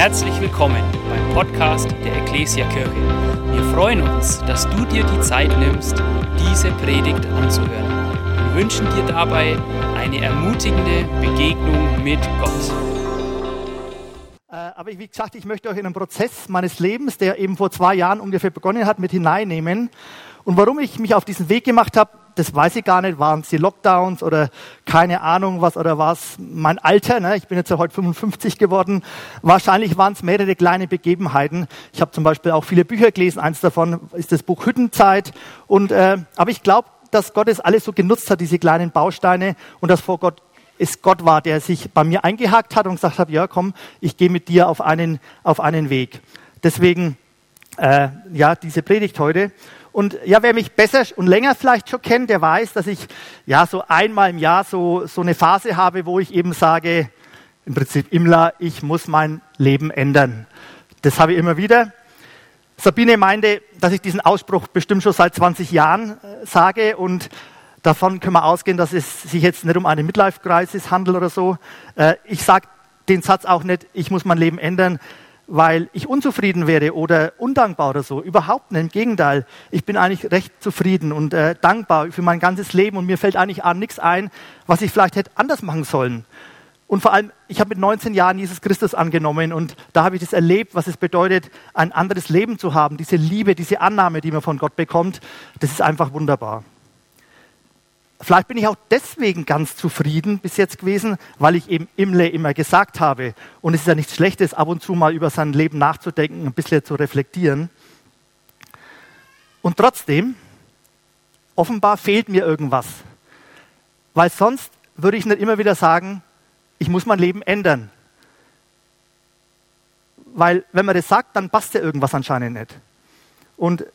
Herzlich willkommen beim Podcast der Ecclesia Kirche. Wir freuen uns, dass du dir die Zeit nimmst, diese Predigt anzuhören. Wir wünschen dir dabei eine ermutigende Begegnung mit Gott. Äh, aber wie gesagt, ich möchte euch in einen Prozess meines Lebens, der eben vor zwei Jahren ungefähr begonnen hat, mit hineinnehmen. Und warum ich mich auf diesen Weg gemacht habe, das weiß ich gar nicht, waren es die Lockdowns oder keine Ahnung was oder war es mein Alter, ne? ich bin jetzt ja heute 55 geworden, wahrscheinlich waren es mehrere kleine Begebenheiten. Ich habe zum Beispiel auch viele Bücher gelesen, eins davon ist das Buch Hüttenzeit. Und, äh, aber ich glaube, dass Gott es alles so genutzt hat, diese kleinen Bausteine und dass vor Gott es Gott war, der sich bei mir eingehakt hat und gesagt hat, ja komm, ich gehe mit dir auf einen, auf einen Weg. Deswegen äh, ja diese Predigt heute. Und ja, wer mich besser und länger vielleicht schon kennt, der weiß, dass ich ja so einmal im Jahr so, so eine Phase habe, wo ich eben sage, im Prinzip Imla, ich muss mein Leben ändern. Das habe ich immer wieder. Sabine meinte, dass ich diesen Ausspruch bestimmt schon seit 20 Jahren äh, sage und davon können wir ausgehen, dass es sich jetzt nicht um eine Midlife-Crisis handelt oder so. Äh, ich sage den Satz auch nicht, ich muss mein Leben ändern, weil ich unzufrieden wäre oder undankbar oder so. Überhaupt nicht. Im Gegenteil. Ich bin eigentlich recht zufrieden und äh, dankbar für mein ganzes Leben und mir fällt eigentlich an nichts ein, was ich vielleicht hätte anders machen sollen. Und vor allem, ich habe mit 19 Jahren Jesus Christus angenommen und da habe ich das erlebt, was es bedeutet, ein anderes Leben zu haben. Diese Liebe, diese Annahme, die man von Gott bekommt, das ist einfach wunderbar. Vielleicht bin ich auch deswegen ganz zufrieden bis jetzt gewesen, weil ich eben Imle immer gesagt habe. Und es ist ja nichts Schlechtes, ab und zu mal über sein Leben nachzudenken, ein bisschen zu reflektieren. Und trotzdem, offenbar fehlt mir irgendwas. Weil sonst würde ich nicht immer wieder sagen, ich muss mein Leben ändern. Weil wenn man das sagt, dann passt ja irgendwas anscheinend nicht. Und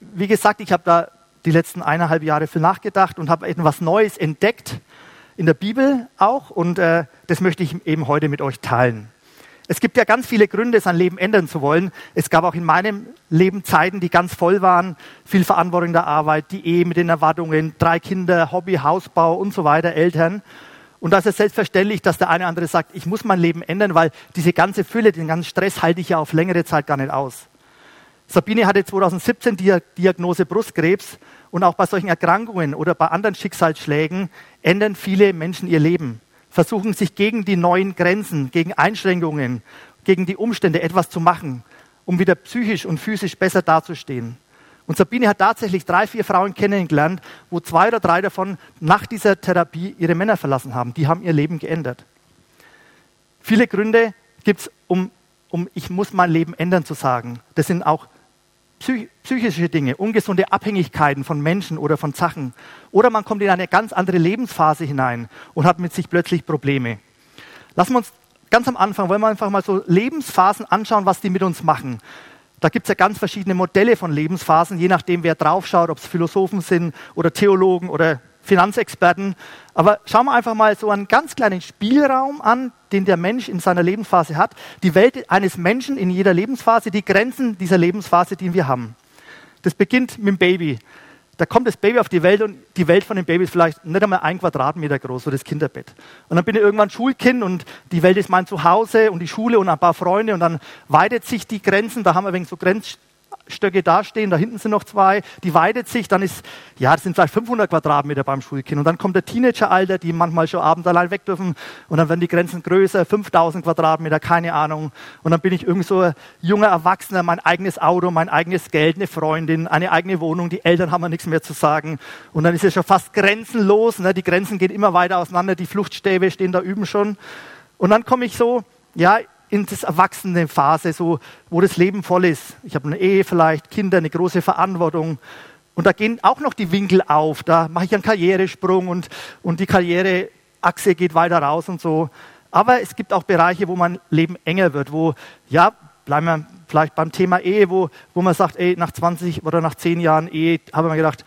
wie gesagt, ich habe da die letzten eineinhalb Jahre viel nachgedacht und habe etwas Neues entdeckt, in der Bibel auch. Und äh, das möchte ich eben heute mit euch teilen. Es gibt ja ganz viele Gründe, sein Leben ändern zu wollen. Es gab auch in meinem Leben Zeiten, die ganz voll waren. Viel Verantwortung der Arbeit, die Ehe mit den Erwartungen, drei Kinder, Hobby, Hausbau und so weiter, Eltern. Und da ist selbstverständlich, dass der eine oder andere sagt, ich muss mein Leben ändern, weil diese ganze Fülle, den ganzen Stress halte ich ja auf längere Zeit gar nicht aus. Sabine hatte 2017 die Diagnose Brustkrebs und auch bei solchen Erkrankungen oder bei anderen Schicksalsschlägen ändern viele Menschen ihr Leben, versuchen sich gegen die neuen Grenzen, gegen Einschränkungen, gegen die Umstände etwas zu machen, um wieder psychisch und physisch besser dazustehen. Und Sabine hat tatsächlich drei, vier Frauen kennengelernt, wo zwei oder drei davon nach dieser Therapie ihre Männer verlassen haben. Die haben ihr Leben geändert. Viele Gründe gibt es, um, um ich muss mein Leben ändern zu sagen. Das sind auch psychische Dinge, ungesunde Abhängigkeiten von Menschen oder von Sachen. Oder man kommt in eine ganz andere Lebensphase hinein und hat mit sich plötzlich Probleme. Lassen wir uns ganz am Anfang, wollen wir einfach mal so Lebensphasen anschauen, was die mit uns machen. Da gibt es ja ganz verschiedene Modelle von Lebensphasen, je nachdem, wer draufschaut, ob es Philosophen sind oder Theologen oder Finanzexperten. Aber schauen wir einfach mal so einen ganz kleinen Spielraum an, den der Mensch in seiner Lebensphase hat. Die Welt eines Menschen in jeder Lebensphase, die Grenzen dieser Lebensphase, die wir haben. Das beginnt mit dem Baby. Da kommt das Baby auf die Welt und die Welt von dem Baby ist vielleicht nicht einmal ein Quadratmeter groß, so das Kinderbett. Und dann bin ich irgendwann Schulkind und die Welt ist mein Zuhause und die Schule und ein paar Freunde und dann weitet sich die Grenzen. Da haben wir wegen so Grenz, Stöcke dastehen, da hinten sind noch zwei, die weidet sich, dann ist, ja, das sind vielleicht 500 Quadratmeter beim Schulkind. Und dann kommt der Teenageralter, die manchmal schon abends allein weg dürfen. Und dann werden die Grenzen größer, 5000 Quadratmeter, keine Ahnung. Und dann bin ich irgend so junger Erwachsener, mein eigenes Auto, mein eigenes Geld, eine Freundin, eine eigene Wohnung, die Eltern haben mir nichts mehr zu sagen. Und dann ist es schon fast grenzenlos, ne? die Grenzen gehen immer weiter auseinander, die Fluchtstäbe stehen da üben schon. Und dann komme ich so, ja, in das Erwachsenenphase, so, wo das Leben voll ist. Ich habe eine Ehe vielleicht, Kinder, eine große Verantwortung. Und da gehen auch noch die Winkel auf. Da mache ich einen Karrieresprung und, und die Karriereachse geht weiter raus und so. Aber es gibt auch Bereiche, wo mein Leben enger wird, wo, ja, bleiben wir vielleicht beim Thema Ehe, wo, wo man sagt, ey, nach 20 oder nach 10 Jahren Ehe, habe ich mir gedacht,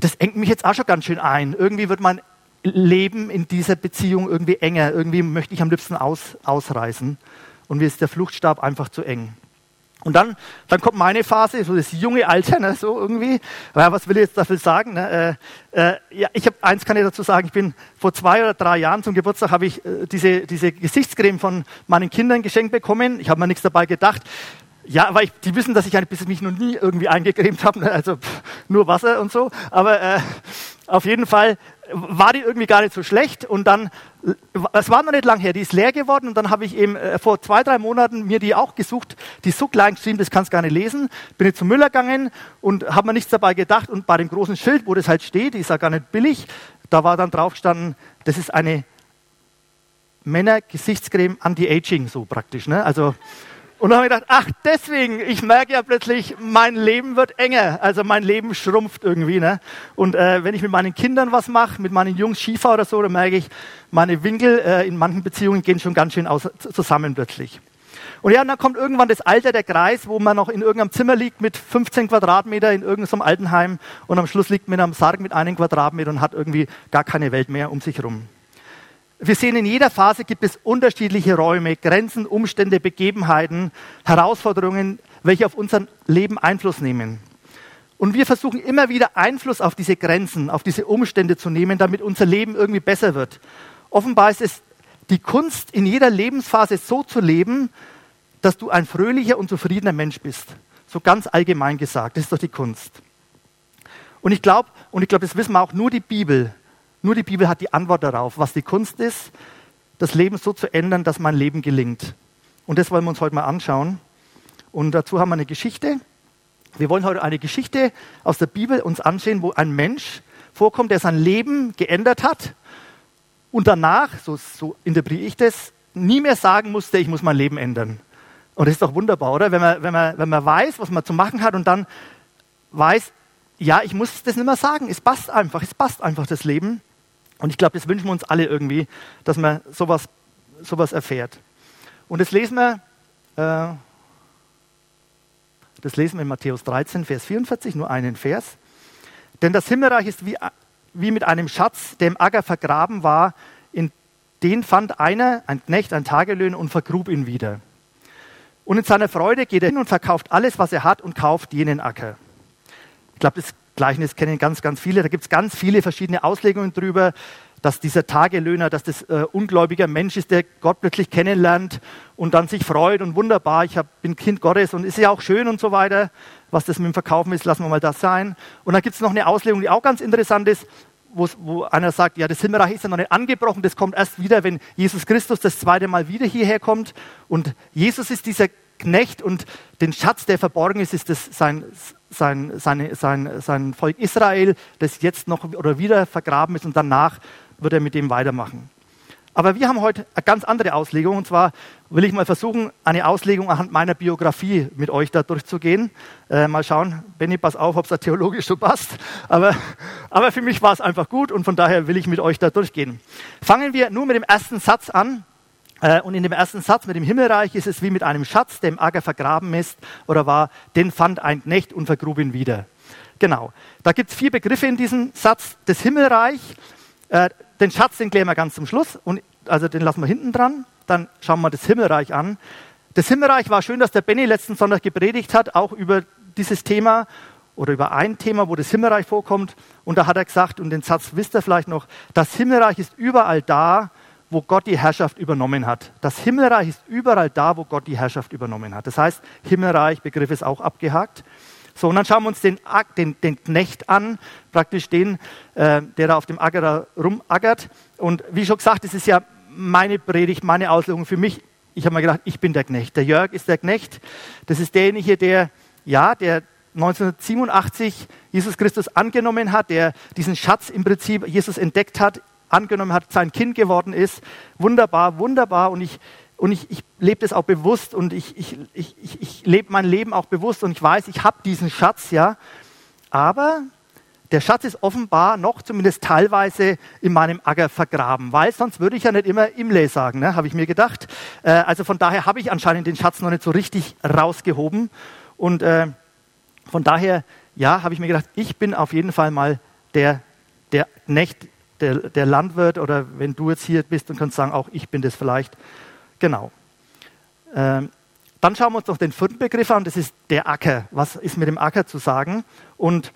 das engt mich jetzt auch schon ganz schön ein. Irgendwie wird mein Leben in dieser Beziehung irgendwie enger. Irgendwie möchte ich am liebsten aus, ausreißen. Und mir ist der Fluchtstab einfach zu eng. Und dann, dann kommt meine Phase, so das junge Alter, ne, so irgendwie. Ja, was will ich jetzt dafür sagen? Ne? Äh, äh, ja, ich habe eins kann ich dazu sagen. Ich bin vor zwei oder drei Jahren zum Geburtstag habe ich äh, diese, diese Gesichtscreme von meinen Kindern geschenkt bekommen. Ich habe mir nichts dabei gedacht. Ja, weil ich, die wissen, dass ich ein bisschen mich noch nie irgendwie eingecremt habe, ne? also pff, nur Wasser und so. Aber äh, auf jeden Fall war die irgendwie gar nicht so schlecht und dann, es war noch nicht lang her, die ist leer geworden und dann habe ich eben äh, vor zwei, drei Monaten mir die auch gesucht, die ist so klein geschrieben, das kannst du gar nicht lesen, bin ich zum Müller gegangen und habe mir nichts dabei gedacht und bei dem großen Schild, wo das halt steht, die ist ja gar nicht billig, da war dann drauf gestanden, das ist eine Männer-Gesichtscreme Anti-Aging, so praktisch, ne? also und dann habe ich gedacht, ach, deswegen, ich merke ja plötzlich, mein Leben wird enger. Also mein Leben schrumpft irgendwie. Ne? Und äh, wenn ich mit meinen Kindern was mache, mit meinen Jungs Skifahr oder so, dann merke ich, meine Winkel äh, in manchen Beziehungen gehen schon ganz schön aus, zusammen plötzlich. Und ja, und dann kommt irgendwann das Alter, der Kreis, wo man noch in irgendeinem Zimmer liegt mit 15 Quadratmeter in irgendeinem Altenheim und am Schluss liegt man einem Sarg mit einem Quadratmeter und hat irgendwie gar keine Welt mehr um sich herum. Wir sehen, in jeder Phase gibt es unterschiedliche Räume, Grenzen, Umstände, Begebenheiten, Herausforderungen, welche auf unser Leben Einfluss nehmen. Und wir versuchen immer wieder Einfluss auf diese Grenzen, auf diese Umstände zu nehmen, damit unser Leben irgendwie besser wird. Offenbar ist es die Kunst, in jeder Lebensphase so zu leben, dass du ein fröhlicher und zufriedener Mensch bist. So ganz allgemein gesagt, das ist doch die Kunst. Und ich glaube, und ich glaube, das wissen wir auch, nur die Bibel nur die Bibel hat die Antwort darauf, was die Kunst ist, das Leben so zu ändern, dass mein Leben gelingt. Und das wollen wir uns heute mal anschauen. Und dazu haben wir eine Geschichte. Wir wollen heute eine Geschichte aus der Bibel uns ansehen, wo ein Mensch vorkommt, der sein Leben geändert hat und danach, so, so interpretiere ich das, nie mehr sagen musste, ich muss mein Leben ändern. Und das ist doch wunderbar, oder? Wenn man, wenn man, wenn man weiß, was man zu machen hat und dann weiß, ja, ich muss das nicht mehr sagen, es passt einfach, es passt einfach das Leben. Und ich glaube, das wünschen wir uns alle irgendwie, dass man sowas, sowas erfährt. Und das lesen wir, äh, das lesen wir in Matthäus 13, Vers 44, nur einen Vers. Denn das Himmelreich ist wie, wie mit einem Schatz, der im Acker vergraben war, in den fand einer, ein Knecht, ein Tagelöhn und vergrub ihn wieder. Und in seiner Freude geht er hin und verkauft alles, was er hat und kauft jenen Acker. Ich glaube, das Gleichnis kennen ganz, ganz viele. Da gibt es ganz viele verschiedene Auslegungen drüber, dass dieser Tagelöhner, dass das äh, ungläubiger Mensch ist, der Gott plötzlich kennenlernt und dann sich freut und wunderbar, ich hab, bin Kind Gottes und ist ja auch schön und so weiter. Was das mit dem Verkaufen ist, lassen wir mal das sein. Und dann gibt es noch eine Auslegung, die auch ganz interessant ist, wo einer sagt, ja, das Himmelreich ist ja noch nicht angebrochen, das kommt erst wieder, wenn Jesus Christus das zweite Mal wieder hierher kommt. Und Jesus ist dieser Knecht und den Schatz, der verborgen ist, ist das sein, sein, seine, sein, sein Volk Israel, das jetzt noch oder wieder vergraben ist und danach wird er mit dem weitermachen. Aber wir haben heute eine ganz andere Auslegung und zwar will ich mal versuchen, eine Auslegung anhand meiner Biografie mit euch da durchzugehen. Äh, mal schauen, Benny, pass auf, ob es da theologisch so passt. Aber, aber für mich war es einfach gut und von daher will ich mit euch da durchgehen. Fangen wir nur mit dem ersten Satz an. Äh, und in dem ersten Satz mit dem Himmelreich ist es wie mit einem Schatz, der im Acker vergraben ist oder war, den fand ein Knecht und vergrub ihn wieder. Genau. Da gibt es vier Begriffe in diesem Satz. Das Himmelreich, äh, den Schatz, den klären wir ganz zum Schluss. Und, also den lassen wir hinten dran. Dann schauen wir das Himmelreich an. Das Himmelreich war schön, dass der Benny letzten Sonntag gepredigt hat, auch über dieses Thema oder über ein Thema, wo das Himmelreich vorkommt. Und da hat er gesagt, und den Satz wisst ihr vielleicht noch, das Himmelreich ist überall da, wo Gott die Herrschaft übernommen hat. Das Himmelreich ist überall da, wo Gott die Herrschaft übernommen hat. Das heißt, Himmelreich, Begriff ist auch abgehakt. So, und dann schauen wir uns den, den, den Knecht an, praktisch den, äh, der da auf dem Acker rumackert. Und wie schon gesagt, das ist ja meine Predigt, meine Auslegung für mich. Ich habe mir gedacht, ich bin der Knecht. Der Jörg ist der Knecht. Das ist derjenige, der, ja, der 1987 Jesus Christus angenommen hat, der diesen Schatz im Prinzip Jesus entdeckt hat angenommen hat, sein Kind geworden ist. Wunderbar, wunderbar. Und ich, und ich, ich lebe das auch bewusst und ich, ich, ich, ich, ich lebe mein Leben auch bewusst und ich weiß, ich habe diesen Schatz, ja. Aber der Schatz ist offenbar noch zumindest teilweise in meinem Acker vergraben, weil sonst würde ich ja nicht immer Imle sagen, ne, habe ich mir gedacht. Äh, also von daher habe ich anscheinend den Schatz noch nicht so richtig rausgehoben. Und äh, von daher, ja, habe ich mir gedacht, ich bin auf jeden Fall mal der, der Knecht der, der Landwirt oder wenn du jetzt hier bist und kannst sagen, auch ich bin das vielleicht. Genau. Ähm, Dann schauen wir uns noch den vierten Begriff an, das ist der Acker. Was ist mit dem Acker zu sagen? Und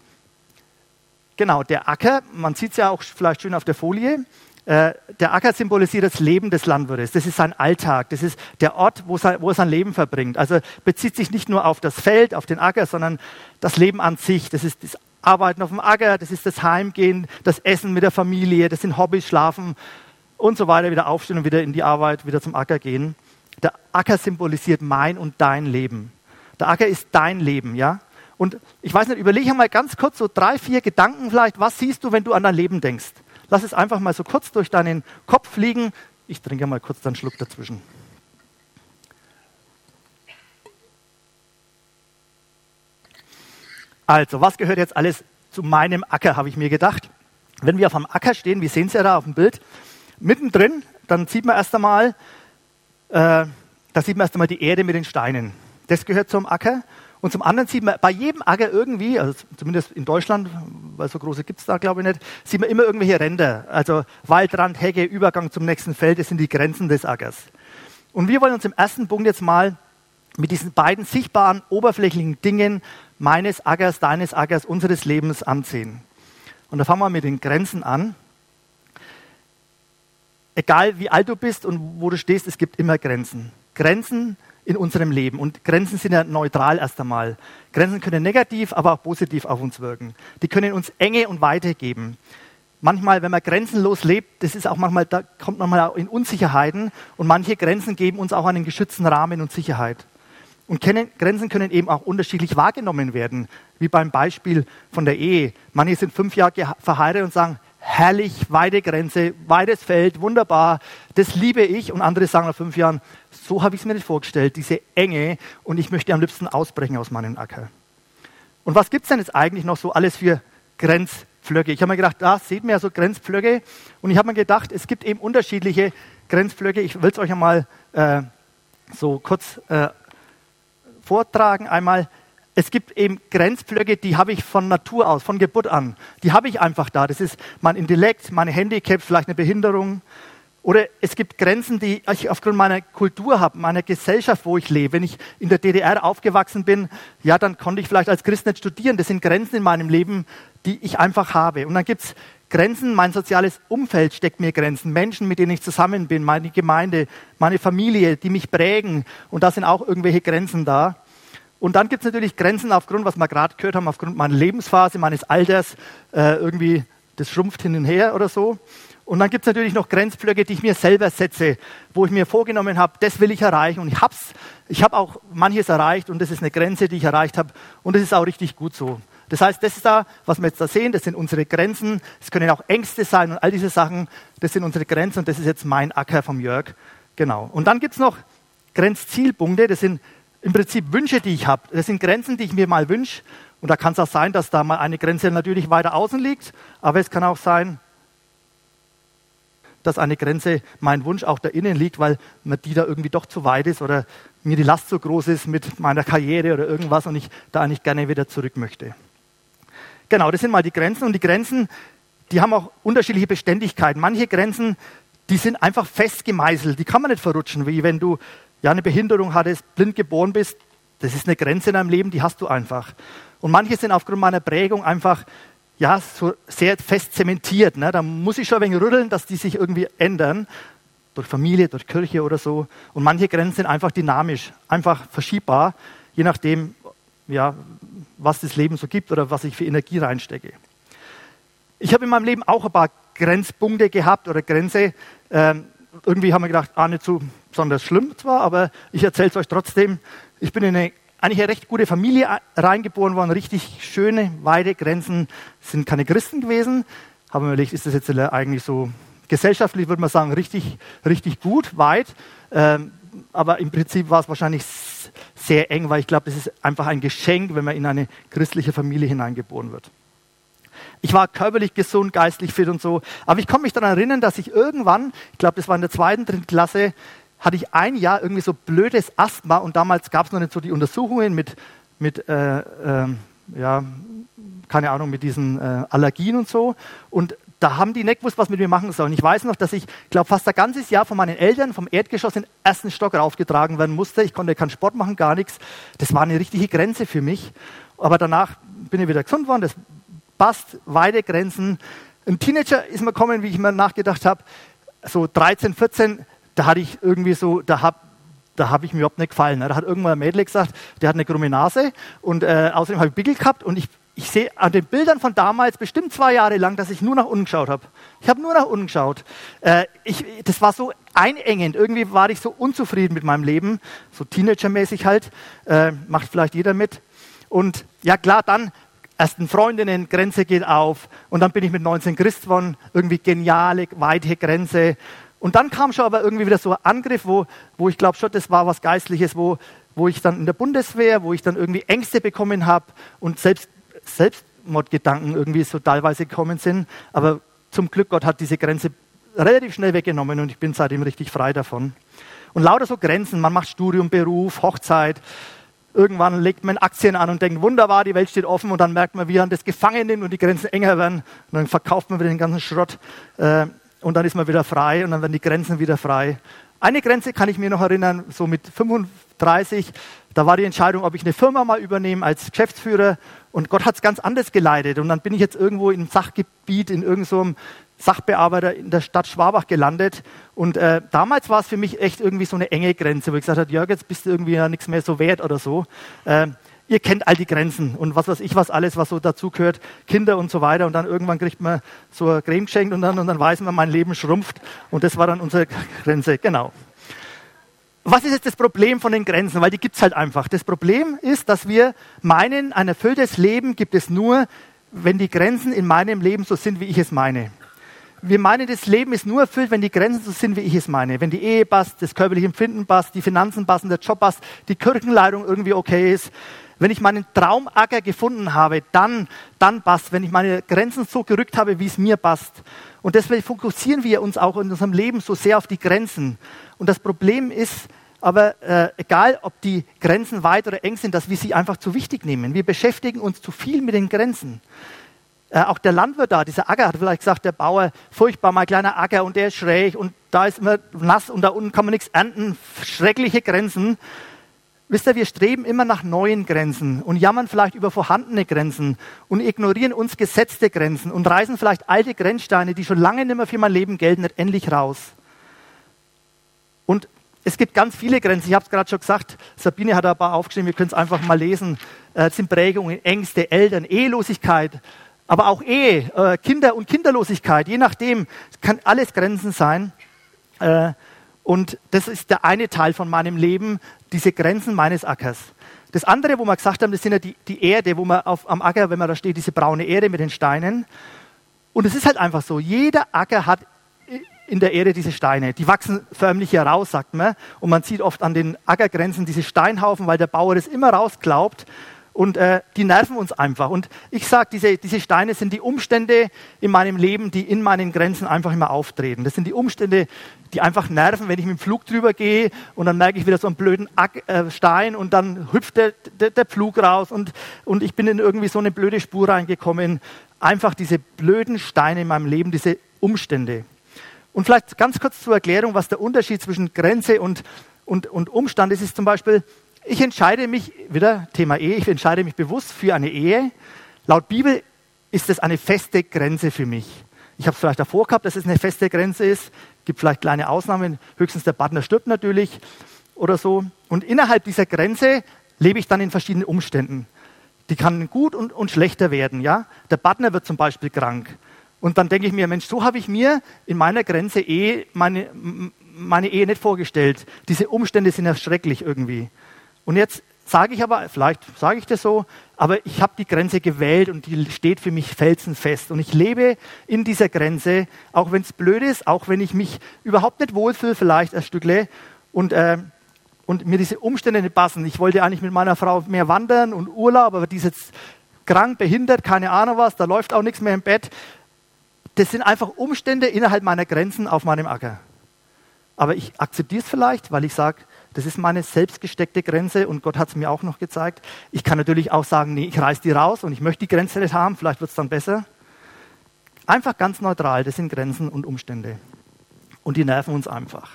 genau, der Acker, man sieht es ja auch vielleicht schön auf der Folie, äh, der Acker symbolisiert das Leben des Landwirtes. Das ist sein Alltag. Das ist der Ort, wo, sein, wo er sein Leben verbringt. Also bezieht sich nicht nur auf das Feld, auf den Acker, sondern das Leben an sich. Das ist das Arbeiten auf dem Acker, das ist das Heimgehen, das Essen mit der Familie, das sind Hobbys, Schlafen und so weiter. Wieder aufstehen und wieder in die Arbeit, wieder zum Acker gehen. Der Acker symbolisiert mein und dein Leben. Der Acker ist dein Leben, ja? Und ich weiß nicht, überlege mal ganz kurz so drei, vier Gedanken vielleicht. Was siehst du, wenn du an dein Leben denkst? Lass es einfach mal so kurz durch deinen Kopf fliegen. Ich trinke mal kurz einen Schluck dazwischen. Also, was gehört jetzt alles zu meinem Acker, habe ich mir gedacht. Wenn wir auf einem Acker stehen, wir sehen ja da auf dem Bild, mittendrin, dann sieht man erst einmal, äh, da sieht man erst einmal die Erde mit den Steinen. Das gehört zum Acker. Und zum anderen sieht man bei jedem Acker irgendwie, also zumindest in Deutschland, weil so große gibt es da glaube ich nicht, sieht man immer irgendwelche Ränder. Also Waldrand, Hecke, Übergang zum nächsten Feld, das sind die Grenzen des Ackers. Und wir wollen uns im ersten Punkt jetzt mal mit diesen beiden sichtbaren, oberflächlichen Dingen meines Ackers, deines Ackers, unseres Lebens ansehen. Und da fangen wir mit den Grenzen an. Egal wie alt du bist und wo du stehst, es gibt immer Grenzen. Grenzen in unserem Leben. Und Grenzen sind ja neutral erst einmal. Grenzen können negativ, aber auch positiv auf uns wirken. Die können uns Enge und Weite geben. Manchmal, wenn man grenzenlos lebt, das ist auch manchmal, da kommt man mal in Unsicherheiten und manche Grenzen geben uns auch einen geschützten Rahmen und Sicherheit. Und Grenzen können eben auch unterschiedlich wahrgenommen werden, wie beim Beispiel von der Ehe. Manche sind fünf Jahre verheiratet und sagen, herrlich, weite Grenze, weites Feld, wunderbar, das liebe ich. Und andere sagen nach fünf Jahren, so habe ich es mir nicht vorgestellt, diese Enge und ich möchte am liebsten ausbrechen aus meinem Acker. Und was gibt es denn jetzt eigentlich noch so alles für Grenzpflöcke? Ich habe mir gedacht, da seht mir ja so Grenzpflöcke und ich habe mir gedacht, es gibt eben unterschiedliche Grenzpflöcke. Ich will es euch einmal äh, so kurz äh, vortragen. Einmal, es gibt eben Grenzblöcke, die habe ich von Natur aus, von Geburt an. Die habe ich einfach da. Das ist mein Intellekt, meine Handicap, vielleicht eine Behinderung. Oder es gibt Grenzen, die ich aufgrund meiner Kultur habe, meiner Gesellschaft, wo ich lebe. Wenn ich in der DDR aufgewachsen bin, ja, dann konnte ich vielleicht als Christ nicht studieren. Das sind Grenzen in meinem Leben, die ich einfach habe. Und dann gibt es Grenzen, mein soziales Umfeld steckt mir Grenzen. Menschen, mit denen ich zusammen bin, meine Gemeinde, meine Familie, die mich prägen. Und da sind auch irgendwelche Grenzen da. Und dann gibt es natürlich Grenzen aufgrund, was wir gerade gehört haben, aufgrund meiner Lebensphase, meines Alters, äh, irgendwie, das schrumpft hin und her oder so. Und dann gibt es natürlich noch Grenzblöcke, die ich mir selber setze, wo ich mir vorgenommen habe, das will ich erreichen. Und ich habe ich hab auch manches erreicht und das ist eine Grenze, die ich erreicht habe. Und das ist auch richtig gut so. Das heißt, das ist da, was wir jetzt da sehen, das sind unsere Grenzen. Es können auch Ängste sein und all diese Sachen, das sind unsere Grenzen und das ist jetzt mein Acker vom Jörg. Genau. Und dann gibt es noch Grenzzielpunkte, das sind im Prinzip Wünsche, die ich habe. Das sind Grenzen, die ich mir mal wünsche. Und da kann es auch sein, dass da mal eine Grenze natürlich weiter außen liegt. Aber es kann auch sein, dass eine Grenze, mein Wunsch auch da innen liegt, weil mir die da irgendwie doch zu weit ist oder mir die Last so groß ist mit meiner Karriere oder irgendwas und ich da eigentlich gerne wieder zurück möchte. Genau, das sind mal die Grenzen und die Grenzen, die haben auch unterschiedliche Beständigkeiten. Manche Grenzen, die sind einfach fest gemeißelt, die kann man nicht verrutschen, wie wenn du ja eine Behinderung hattest, blind geboren bist, das ist eine Grenze in deinem Leben, die hast du einfach. Und manche sind aufgrund meiner Prägung einfach ja, so sehr fest zementiert. Ne? Da muss ich schon ein wenig rütteln, dass die sich irgendwie ändern. Durch Familie, durch Kirche oder so. Und manche Grenzen sind einfach dynamisch, einfach verschiebbar, je nachdem, ja, was das Leben so gibt oder was ich für Energie reinstecke. Ich habe in meinem Leben auch ein paar Grenzpunkte gehabt oder Grenze. Ähm, irgendwie haben wir gedacht, ah, nicht so besonders schlimm zwar, aber ich erzähle es euch trotzdem. Ich bin in eine eigentlich eine recht gute Familie reingeboren worden, richtig schöne, weite Grenzen, sind keine Christen gewesen. Haben wir überlegt, ist das jetzt eigentlich so gesellschaftlich, würde man sagen, richtig, richtig gut, weit. Ähm, aber im Prinzip war es wahrscheinlich sehr eng, weil ich glaube, das ist einfach ein Geschenk, wenn man in eine christliche Familie hineingeboren wird. Ich war körperlich gesund, geistlich fit und so. Aber ich kann mich daran erinnern, dass ich irgendwann, ich glaube, das war in der zweiten, dritten Klasse, hatte ich ein Jahr irgendwie so blödes Asthma und damals gab es noch nicht so die Untersuchungen mit, mit äh, äh, ja, keine Ahnung, mit diesen äh, Allergien und so. Und da haben die nicht gewusst, was mit mir machen sollen. Ich weiß noch, dass ich, glaube fast ein ganzes Jahr von meinen Eltern vom Erdgeschoss in den ersten Stock raufgetragen werden musste. Ich konnte keinen Sport machen, gar nichts. Das war eine richtige Grenze für mich. Aber danach bin ich wieder gesund worden. Das passt, weite Grenzen. Ein Teenager ist mir gekommen, wie ich mir nachgedacht habe, so 13, 14, da hatte ich irgendwie so, da habe da habe ich mir überhaupt nicht gefallen. Da hat irgendwann ein Mädel gesagt, der hat eine krumme Nase und äh, außerdem habe ich Pickel gehabt und ich, ich sehe an den Bildern von damals bestimmt zwei Jahre lang, dass ich nur nach unten geschaut habe. Ich habe nur nach unten geschaut. Äh, ich, das war so einengend. Irgendwie war ich so unzufrieden mit meinem Leben, so Teenagermäßig halt. Äh, macht vielleicht jeder mit. Und ja klar, dann ersten Freundinnen, Grenze geht auf und dann bin ich mit 19 Christ geworden, irgendwie geniale, weite Grenze und dann kam schon aber irgendwie wieder so ein Angriff, wo, wo ich glaube schon, das war was Geistliches, wo, wo ich dann in der Bundeswehr, wo ich dann irgendwie Ängste bekommen habe und selbst, Selbstmordgedanken irgendwie so teilweise gekommen sind. Aber zum Glück, Gott hat diese Grenze relativ schnell weggenommen und ich bin seitdem richtig frei davon. Und lauter so Grenzen, man macht Studium, Beruf, Hochzeit. Irgendwann legt man Aktien an und denkt, wunderbar, die Welt steht offen und dann merkt man, wie man das gefangen nimmt und die Grenzen enger werden und dann verkauft man wieder den ganzen Schrott. Äh, und dann ist man wieder frei und dann werden die Grenzen wieder frei. Eine Grenze kann ich mir noch erinnern, so mit 35, da war die Entscheidung, ob ich eine Firma mal übernehme als Geschäftsführer und Gott hat es ganz anders geleitet und dann bin ich jetzt irgendwo im Sachgebiet in irgendeinem so Sachbearbeiter in der Stadt Schwabach gelandet und äh, damals war es für mich echt irgendwie so eine enge Grenze, wo ich gesagt habe, Jörg, jetzt bist du irgendwie ja nichts mehr so wert oder so. Äh, ihr kennt all die Grenzen und was weiß ich, was alles, was so dazugehört, Kinder und so weiter. Und dann irgendwann kriegt man so Creme geschenkt und dann, und dann weiß man, mein Leben schrumpft. Und das war dann unsere Grenze, genau. Was ist jetzt das Problem von den Grenzen? Weil die gibt es halt einfach. Das Problem ist, dass wir meinen, ein erfülltes Leben gibt es nur, wenn die Grenzen in meinem Leben so sind, wie ich es meine. Wir meinen, das Leben ist nur erfüllt, wenn die Grenzen so sind, wie ich es meine. Wenn die Ehe passt, das körperliche Empfinden passt, die Finanzen passen, der Job passt, die Kirchenleitung irgendwie okay ist, wenn ich meinen Traumacker gefunden habe, dann, dann passt. Wenn ich meine Grenzen so gerückt habe, wie es mir passt. Und deswegen fokussieren wir uns auch in unserem Leben so sehr auf die Grenzen. Und das Problem ist, aber äh, egal, ob die Grenzen weit oder eng sind, dass wir sie einfach zu wichtig nehmen. Wir beschäftigen uns zu viel mit den Grenzen. Äh, auch der Landwirt da, dieser Acker, hat vielleicht gesagt, der Bauer, furchtbar, mein kleiner Acker und der ist schräg und da ist immer nass und da unten kann man nichts ernten, schreckliche Grenzen. Wisst ihr, wir streben immer nach neuen Grenzen und jammern vielleicht über vorhandene Grenzen und ignorieren uns gesetzte Grenzen und reißen vielleicht alte Grenzsteine, die schon lange nicht mehr für mein Leben gelten, endlich raus. Und es gibt ganz viele Grenzen. Ich habe es gerade schon gesagt, Sabine hat ein paar aufgeschrieben, wir können es einfach mal lesen. Äh, es sind Prägungen, Ängste, Eltern, Ehelosigkeit, aber auch Ehe, äh, Kinder und Kinderlosigkeit, je nachdem, es kann alles Grenzen sein. Und das ist der eine Teil von meinem Leben, diese Grenzen meines Ackers. Das andere, wo wir gesagt haben, das sind ja die, die Erde, wo man auf, am Acker, wenn man da steht, diese braune Erde mit den Steinen. Und es ist halt einfach so, jeder Acker hat in der Erde diese Steine. Die wachsen förmlich hier raus, sagt man. Und man sieht oft an den Ackergrenzen diese Steinhaufen, weil der Bauer das immer rausglaubt. Und äh, die nerven uns einfach. Und ich sage, diese, diese Steine sind die Umstände in meinem Leben, die in meinen Grenzen einfach immer auftreten. Das sind die Umstände, die einfach nerven, wenn ich mit dem Flug drüber gehe und dann merke ich wieder so einen blöden Ack, äh, Stein und dann hüpft der, der, der Flug raus und, und ich bin in irgendwie so eine blöde Spur reingekommen. Einfach diese blöden Steine in meinem Leben, diese Umstände. Und vielleicht ganz kurz zur Erklärung, was der Unterschied zwischen Grenze und, und, und Umstand ist, ist zum Beispiel, ich entscheide mich, wieder Thema Ehe, ich entscheide mich bewusst für eine Ehe. Laut Bibel ist es eine feste Grenze für mich. Ich habe es vielleicht davor gehabt, dass es eine feste Grenze ist. Gibt vielleicht kleine Ausnahmen, höchstens der Partner stirbt natürlich oder so. Und innerhalb dieser Grenze lebe ich dann in verschiedenen Umständen. Die kann gut und, und schlechter werden. Ja? Der Partner wird zum Beispiel krank. Und dann denke ich mir, Mensch, so habe ich mir in meiner Grenze Ehe meine, meine Ehe nicht vorgestellt. Diese Umstände sind ja schrecklich irgendwie. Und jetzt sage ich aber, vielleicht sage ich das so, aber ich habe die Grenze gewählt und die steht für mich felsenfest. Und ich lebe in dieser Grenze, auch wenn es blöd ist, auch wenn ich mich überhaupt nicht wohlfühle, vielleicht ein Stückle. Und, äh, und mir diese Umstände nicht passen. Ich wollte eigentlich mit meiner Frau mehr wandern und Urlaub, aber die ist jetzt krank, behindert, keine Ahnung was, da läuft auch nichts mehr im Bett. Das sind einfach Umstände innerhalb meiner Grenzen auf meinem Acker. Aber ich akzeptiere es vielleicht, weil ich sage, das ist meine selbstgesteckte Grenze und Gott hat es mir auch noch gezeigt. Ich kann natürlich auch sagen, nee, ich reiß die raus und ich möchte die Grenze nicht haben, vielleicht wird es dann besser. Einfach ganz neutral, das sind Grenzen und Umstände. Und die nerven uns einfach.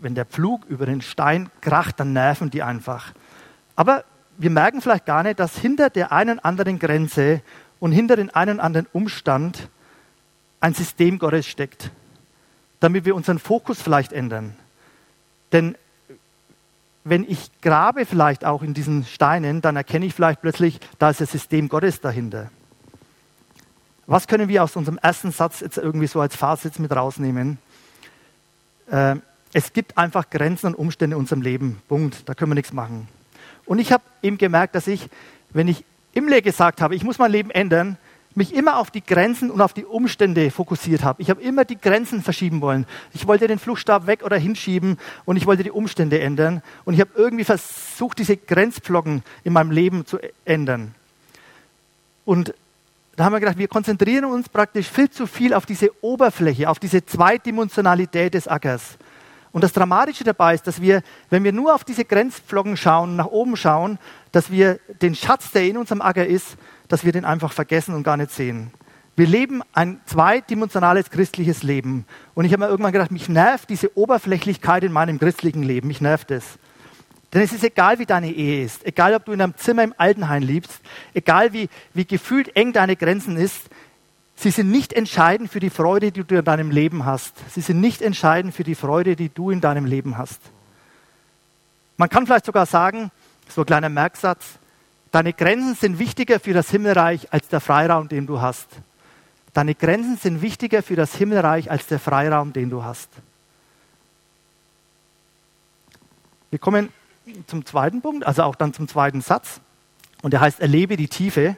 Wenn der Pflug über den Stein kracht, dann nerven die einfach. Aber wir merken vielleicht gar nicht, dass hinter der einen anderen Grenze und hinter den einen anderen Umstand ein System Gottes steckt, damit wir unseren Fokus vielleicht ändern. Denn wenn ich grabe vielleicht auch in diesen Steinen, dann erkenne ich vielleicht plötzlich, da ist das System Gottes dahinter. Was können wir aus unserem ersten Satz jetzt irgendwie so als Fazit mit rausnehmen? Äh, es gibt einfach Grenzen und Umstände in unserem Leben. Punkt. Da können wir nichts machen. Und ich habe eben gemerkt, dass ich, wenn ich Imle gesagt habe, ich muss mein Leben ändern, mich immer auf die Grenzen und auf die Umstände fokussiert habe. Ich habe immer die Grenzen verschieben wollen. Ich wollte den Fluchtstab weg oder hinschieben und ich wollte die Umstände ändern. Und ich habe irgendwie versucht, diese Grenzblocken in meinem Leben zu ändern. Und da haben wir gedacht, wir konzentrieren uns praktisch viel zu viel auf diese Oberfläche, auf diese Zweidimensionalität des Ackers. Und das Dramatische dabei ist, dass wir, wenn wir nur auf diese Grenzflocken schauen, nach oben schauen, dass wir den Schatz, der in unserem Acker ist, dass wir den einfach vergessen und gar nicht sehen. Wir leben ein zweidimensionales christliches Leben. Und ich habe mir irgendwann gedacht, mich nervt diese Oberflächlichkeit in meinem christlichen Leben. Mich nervt es. Denn es ist egal, wie deine Ehe ist, egal, ob du in einem Zimmer im Altenheim liebst, egal, wie, wie gefühlt eng deine Grenzen ist, sie sind nicht entscheidend für die Freude, die du in deinem Leben hast. Sie sind nicht entscheidend für die Freude, die du in deinem Leben hast. Man kann vielleicht sogar sagen, so ein kleiner Merksatz, deine Grenzen sind wichtiger für das Himmelreich als der Freiraum, den du hast. Deine Grenzen sind wichtiger für das Himmelreich als der Freiraum, den du hast. Wir kommen zum zweiten Punkt, also auch dann zum zweiten Satz. Und der heißt, erlebe die Tiefe.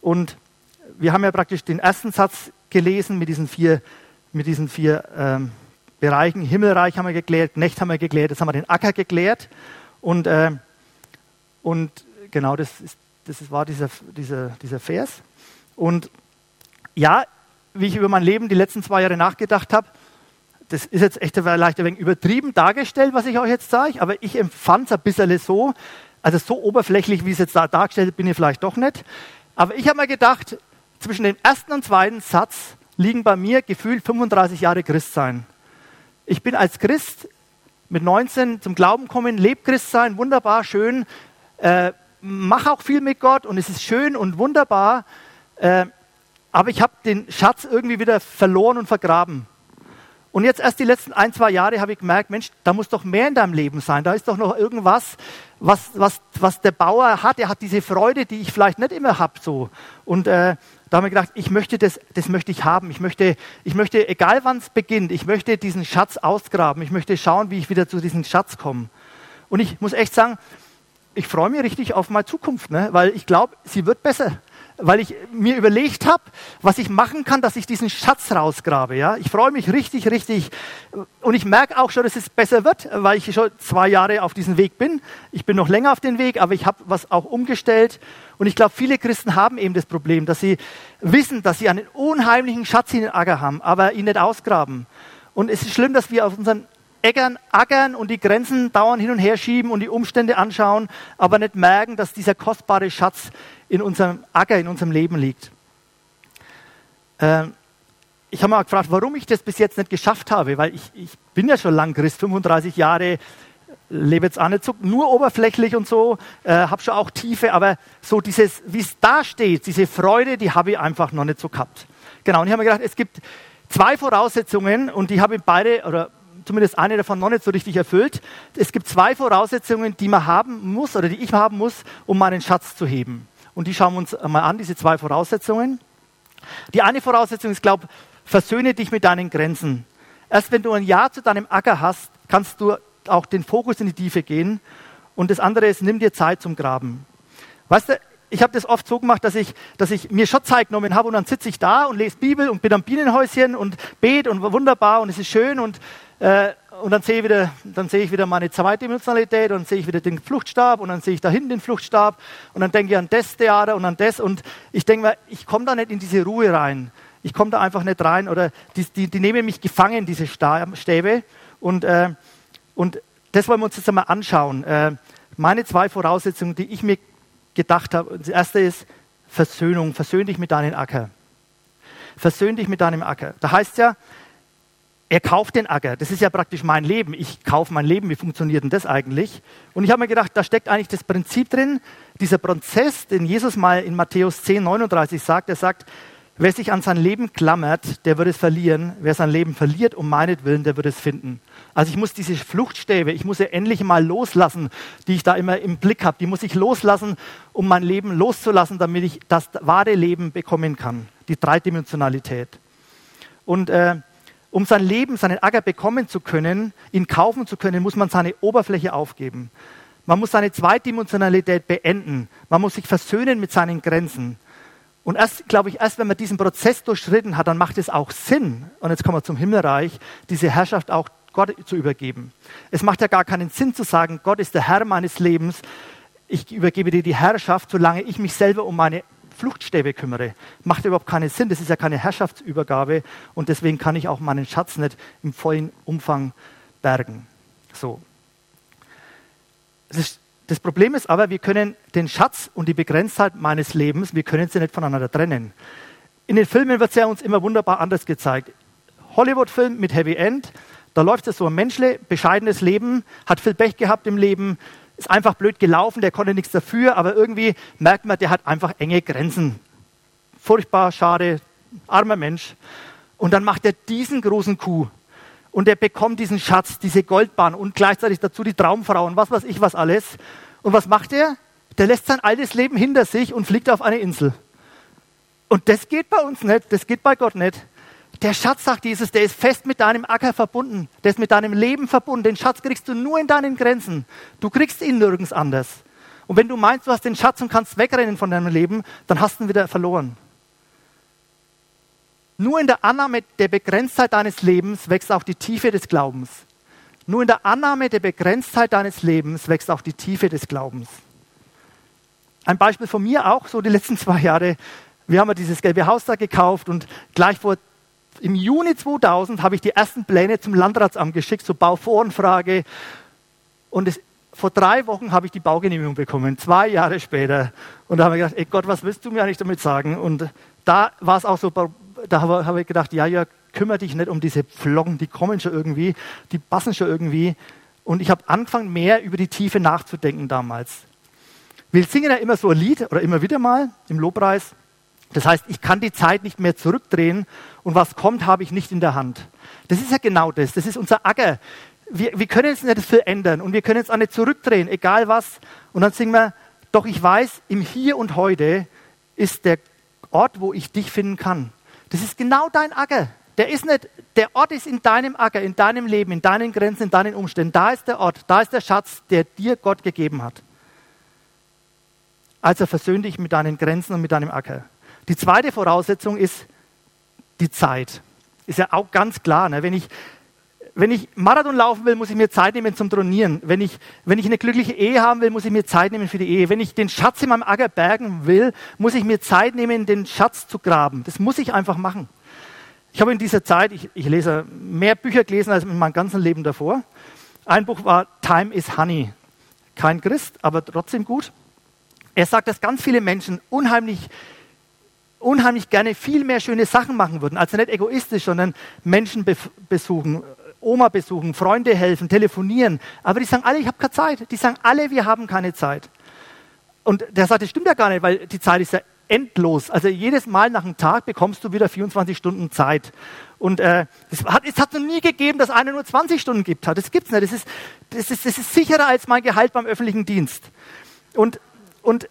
Und wir haben ja praktisch den ersten Satz gelesen mit diesen vier, mit diesen vier ähm, Bereichen. Himmelreich haben wir geklärt, Nächt haben wir geklärt, jetzt haben wir den Acker geklärt. Und, äh, und genau das, ist, das war dieser, dieser, dieser Vers. Und ja, wie ich über mein Leben die letzten zwei Jahre nachgedacht habe, das ist jetzt echt vielleicht ein wenig übertrieben dargestellt, was ich euch jetzt sage, aber ich empfand es ein bisschen so, also so oberflächlich, wie es jetzt da dargestellt bin ich vielleicht doch nicht. Aber ich habe mir gedacht, zwischen dem ersten und zweiten Satz liegen bei mir gefühlt 35 Jahre Christsein. Ich bin als Christ mit 19 zum Glauben gekommen, lebe Christsein, wunderbar, schön, äh, mache auch viel mit Gott und es ist schön und wunderbar, äh, aber ich habe den Schatz irgendwie wieder verloren und vergraben. Und jetzt erst die letzten ein, zwei Jahre habe ich gemerkt, Mensch, da muss doch mehr in deinem Leben sein. Da ist doch noch irgendwas, was, was, was der Bauer hat. Er hat diese Freude, die ich vielleicht nicht immer habe. So. Und äh, da habe ich gedacht, ich möchte das, das möchte ich haben. Ich möchte, ich möchte, egal wann es beginnt, ich möchte diesen Schatz ausgraben. Ich möchte schauen, wie ich wieder zu diesem Schatz komme. Und ich muss echt sagen, ich freue mich richtig auf meine Zukunft, ne? weil ich glaube, sie wird besser weil ich mir überlegt habe, was ich machen kann, dass ich diesen Schatz rausgrabe. Ja? Ich freue mich richtig, richtig. Und ich merke auch schon, dass es besser wird, weil ich schon zwei Jahre auf diesem Weg bin. Ich bin noch länger auf dem Weg, aber ich habe was auch umgestellt. Und ich glaube, viele Christen haben eben das Problem, dass sie wissen, dass sie einen unheimlichen Schatz in den Acker haben, aber ihn nicht ausgraben. Und es ist schlimm, dass wir auf unseren Äckern, ackern und die Grenzen dauernd hin und her schieben und die Umstände anschauen, aber nicht merken, dass dieser kostbare Schatz in unserem Acker, in unserem Leben liegt. Ähm, ich habe mal gefragt, warum ich das bis jetzt nicht geschafft habe, weil ich, ich bin ja schon lang Christ, 35 Jahre, lebe jetzt auch nicht so, nur oberflächlich und so, äh, habe schon auch Tiefe, aber so dieses, wie es da steht, diese Freude, die habe ich einfach noch nicht so gehabt. Genau, und ich habe mir gedacht, es gibt zwei Voraussetzungen und die habe ich beide, oder zumindest eine davon noch nicht so richtig erfüllt. Es gibt zwei Voraussetzungen, die man haben muss oder die ich haben muss, um meinen Schatz zu heben. Und die schauen wir uns mal an, diese zwei Voraussetzungen. Die eine Voraussetzung ist, glaube versöhne dich mit deinen Grenzen. Erst wenn du ein Ja zu deinem Acker hast, kannst du auch den Fokus in die Tiefe gehen. Und das andere ist, nimm dir Zeit zum Graben. Weißt du, ich habe das oft so gemacht, dass ich, dass ich mir schon Zeit genommen habe und dann sitze ich da und lese Bibel und bin am Bienenhäuschen und bete und wunderbar und es ist schön und äh, und dann sehe, ich wieder, dann sehe ich wieder meine Zweidimensionalität und dann sehe ich wieder den Fluchtstab und dann sehe ich da hinten den Fluchtstab und dann denke ich an das Theater und an das und ich denke mir, ich komme da nicht in diese Ruhe rein. Ich komme da einfach nicht rein oder die, die, die nehmen mich gefangen, diese Stäbe. Und, äh, und das wollen wir uns jetzt einmal anschauen. Äh, meine zwei Voraussetzungen, die ich mir gedacht habe. Das erste ist Versöhnung. Versöhn dich mit deinem Acker. versöhn dich mit deinem Acker. Da heißt ja, er kauft den Acker. Das ist ja praktisch mein Leben. Ich kaufe mein Leben. Wie funktioniert denn das eigentlich? Und ich habe mir gedacht, da steckt eigentlich das Prinzip drin, dieser Prozess, den Jesus mal in Matthäus 10, 39 sagt. Er sagt, wer sich an sein Leben klammert, der wird es verlieren. Wer sein Leben verliert um meinetwillen, der wird es finden. Also ich muss diese Fluchtstäbe, ich muss sie endlich mal loslassen, die ich da immer im Blick habe. Die muss ich loslassen, um mein Leben loszulassen, damit ich das wahre Leben bekommen kann. Die Dreidimensionalität. Und äh, um sein Leben, seinen Acker bekommen zu können, ihn kaufen zu können, muss man seine Oberfläche aufgeben. Man muss seine Zweidimensionalität beenden. Man muss sich versöhnen mit seinen Grenzen. Und erst, glaube ich, erst wenn man diesen Prozess durchschritten hat, dann macht es auch Sinn, und jetzt kommen wir zum Himmelreich, diese Herrschaft auch Gott zu übergeben. Es macht ja gar keinen Sinn zu sagen, Gott ist der Herr meines Lebens, ich übergebe dir die Herrschaft, solange ich mich selber um meine Fluchtstäbe kümmere. Macht überhaupt keinen Sinn, das ist ja keine Herrschaftsübergabe und deswegen kann ich auch meinen Schatz nicht im vollen Umfang bergen. So. Das, das Problem ist aber, wir können den Schatz und die Begrenztheit meines Lebens, wir können sie nicht voneinander trennen. In den Filmen wird es ja uns immer wunderbar anders gezeigt. Hollywood-Film mit Heavy End, da läuft es so ein Menschle, bescheidenes Leben, hat viel Pech gehabt im Leben, ist einfach blöd gelaufen, der konnte nichts dafür, aber irgendwie merkt man, der hat einfach enge Grenzen. Furchtbar, schade, armer Mensch. Und dann macht er diesen großen Coup. Und er bekommt diesen Schatz, diese Goldbahn und gleichzeitig dazu die Traumfrau und was weiß ich was alles. Und was macht er? Der lässt sein altes Leben hinter sich und fliegt auf eine Insel. Und das geht bei uns nicht, das geht bei Gott nicht. Der Schatz, sagt Jesus, der ist fest mit deinem Acker verbunden. Der ist mit deinem Leben verbunden. Den Schatz kriegst du nur in deinen Grenzen. Du kriegst ihn nirgends anders. Und wenn du meinst, du hast den Schatz und kannst wegrennen von deinem Leben, dann hast du ihn wieder verloren. Nur in der Annahme der Begrenztheit deines Lebens wächst auch die Tiefe des Glaubens. Nur in der Annahme der Begrenztheit deines Lebens wächst auch die Tiefe des Glaubens. Ein Beispiel von mir auch, so die letzten zwei Jahre. Wir haben ja dieses gelbe Haus da gekauft und gleich vor im Juni 2000 habe ich die ersten Pläne zum Landratsamt geschickt, zur Bauvoranfrage. Und es, vor drei Wochen habe ich die Baugenehmigung bekommen, zwei Jahre später. Und da habe ich gedacht, ey Gott, was willst du mir eigentlich damit sagen? Und da war es auch so, da habe ich gedacht, ja, ja, kümmere dich nicht um diese Pflocken, die kommen schon irgendwie, die passen schon irgendwie. Und ich habe angefangen, mehr über die Tiefe nachzudenken damals. Wir singen ja immer so ein Lied oder immer wieder mal im Lobpreis. Das heißt, ich kann die Zeit nicht mehr zurückdrehen und was kommt, habe ich nicht in der Hand. Das ist ja genau das. Das ist unser Acker. Wir, wir können es nicht verändern und wir können es auch nicht zurückdrehen, egal was. Und dann singen wir, doch ich weiß, im Hier und Heute ist der Ort, wo ich dich finden kann. Das ist genau dein Acker. Der ist nicht, der Ort ist in deinem Acker, in deinem Leben, in deinen Grenzen, in deinen Umständen. Da ist der Ort, da ist der Schatz, der dir Gott gegeben hat. Also versöhn dich mit deinen Grenzen und mit deinem Acker. Die zweite Voraussetzung ist die Zeit. Ist ja auch ganz klar. Ne? Wenn, ich, wenn ich Marathon laufen will, muss ich mir Zeit nehmen zum Trainieren. Wenn ich, wenn ich eine glückliche Ehe haben will, muss ich mir Zeit nehmen für die Ehe. Wenn ich den Schatz in meinem Acker bergen will, muss ich mir Zeit nehmen, den Schatz zu graben. Das muss ich einfach machen. Ich habe in dieser Zeit, ich, ich lese mehr Bücher gelesen als in meinem ganzen Leben davor. Ein Buch war Time is Honey. Kein Christ, aber trotzdem gut. Er sagt, dass ganz viele Menschen unheimlich unheimlich gerne viel mehr schöne Sachen machen würden. Also nicht egoistisch, sondern Menschen besuchen, Oma besuchen, Freunde helfen, telefonieren. Aber die sagen alle, ich habe keine Zeit. Die sagen alle, wir haben keine Zeit. Und der sagt, das stimmt ja gar nicht, weil die Zeit ist ja endlos. Also jedes Mal nach einem Tag bekommst du wieder 24 Stunden Zeit. Und äh, es hat es hat noch nie gegeben, dass einer nur 20 Stunden gibt. Das gibt es nicht. Das ist, das, ist, das ist sicherer als mein Gehalt beim öffentlichen Dienst. Und, und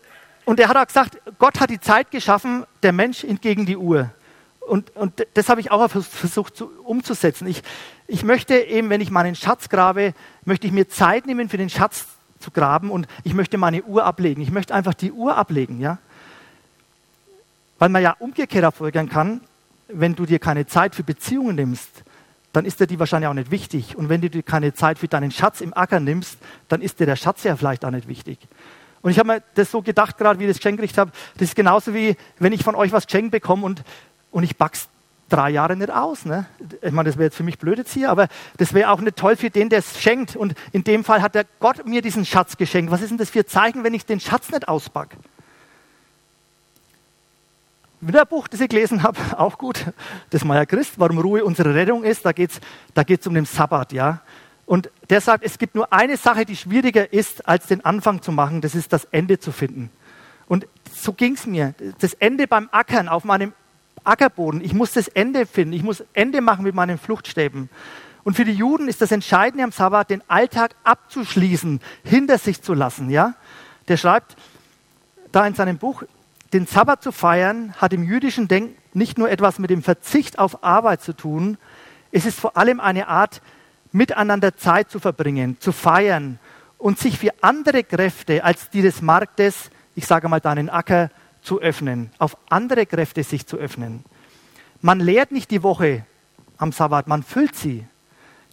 und er hat auch gesagt, Gott hat die Zeit geschaffen, der Mensch entgegen die Uhr. Und, und das habe ich auch versucht zu, umzusetzen. Ich, ich möchte eben, wenn ich meinen Schatz grabe, möchte ich mir Zeit nehmen, für den Schatz zu graben und ich möchte meine Uhr ablegen. Ich möchte einfach die Uhr ablegen, ja. Weil man ja umgekehrt erfolgern kann, wenn du dir keine Zeit für Beziehungen nimmst, dann ist dir die wahrscheinlich auch nicht wichtig. Und wenn du dir keine Zeit für deinen Schatz im Acker nimmst, dann ist dir der Schatz ja vielleicht auch nicht wichtig. Und ich habe mir das so gedacht, gerade wie ich das geschenkt habe, das ist genauso wie, wenn ich von euch was geschenkt bekomme und, und ich back's drei Jahre nicht aus. Ne? Ich meine, das wäre jetzt für mich blöd jetzt hier, aber das wäre auch nicht toll für den, der es schenkt. Und in dem Fall hat der Gott mir diesen Schatz geschenkt. Was ist denn das für Zeichen, wenn ich den Schatz nicht auspacke? Wieder ein Buch, das ich gelesen habe, auch gut, das Meier Christ, warum Ruhe unsere Rettung ist. Da geht es da geht's um den Sabbat, ja. Und der sagt, es gibt nur eine Sache, die schwieriger ist, als den Anfang zu machen, das ist das Ende zu finden. Und so ging es mir. Das Ende beim Ackern auf meinem Ackerboden. Ich muss das Ende finden. Ich muss Ende machen mit meinen Fluchtstäben. Und für die Juden ist das Entscheidende am Sabbat, den Alltag abzuschließen, hinter sich zu lassen. Ja? Der schreibt da in seinem Buch, den Sabbat zu feiern, hat im jüdischen Denken nicht nur etwas mit dem Verzicht auf Arbeit zu tun, es ist vor allem eine Art, miteinander Zeit zu verbringen, zu feiern und sich für andere Kräfte als die des Marktes, ich sage mal deinen Acker, zu öffnen, auf andere Kräfte sich zu öffnen. Man lehrt nicht die Woche am Sabbat, man füllt sie.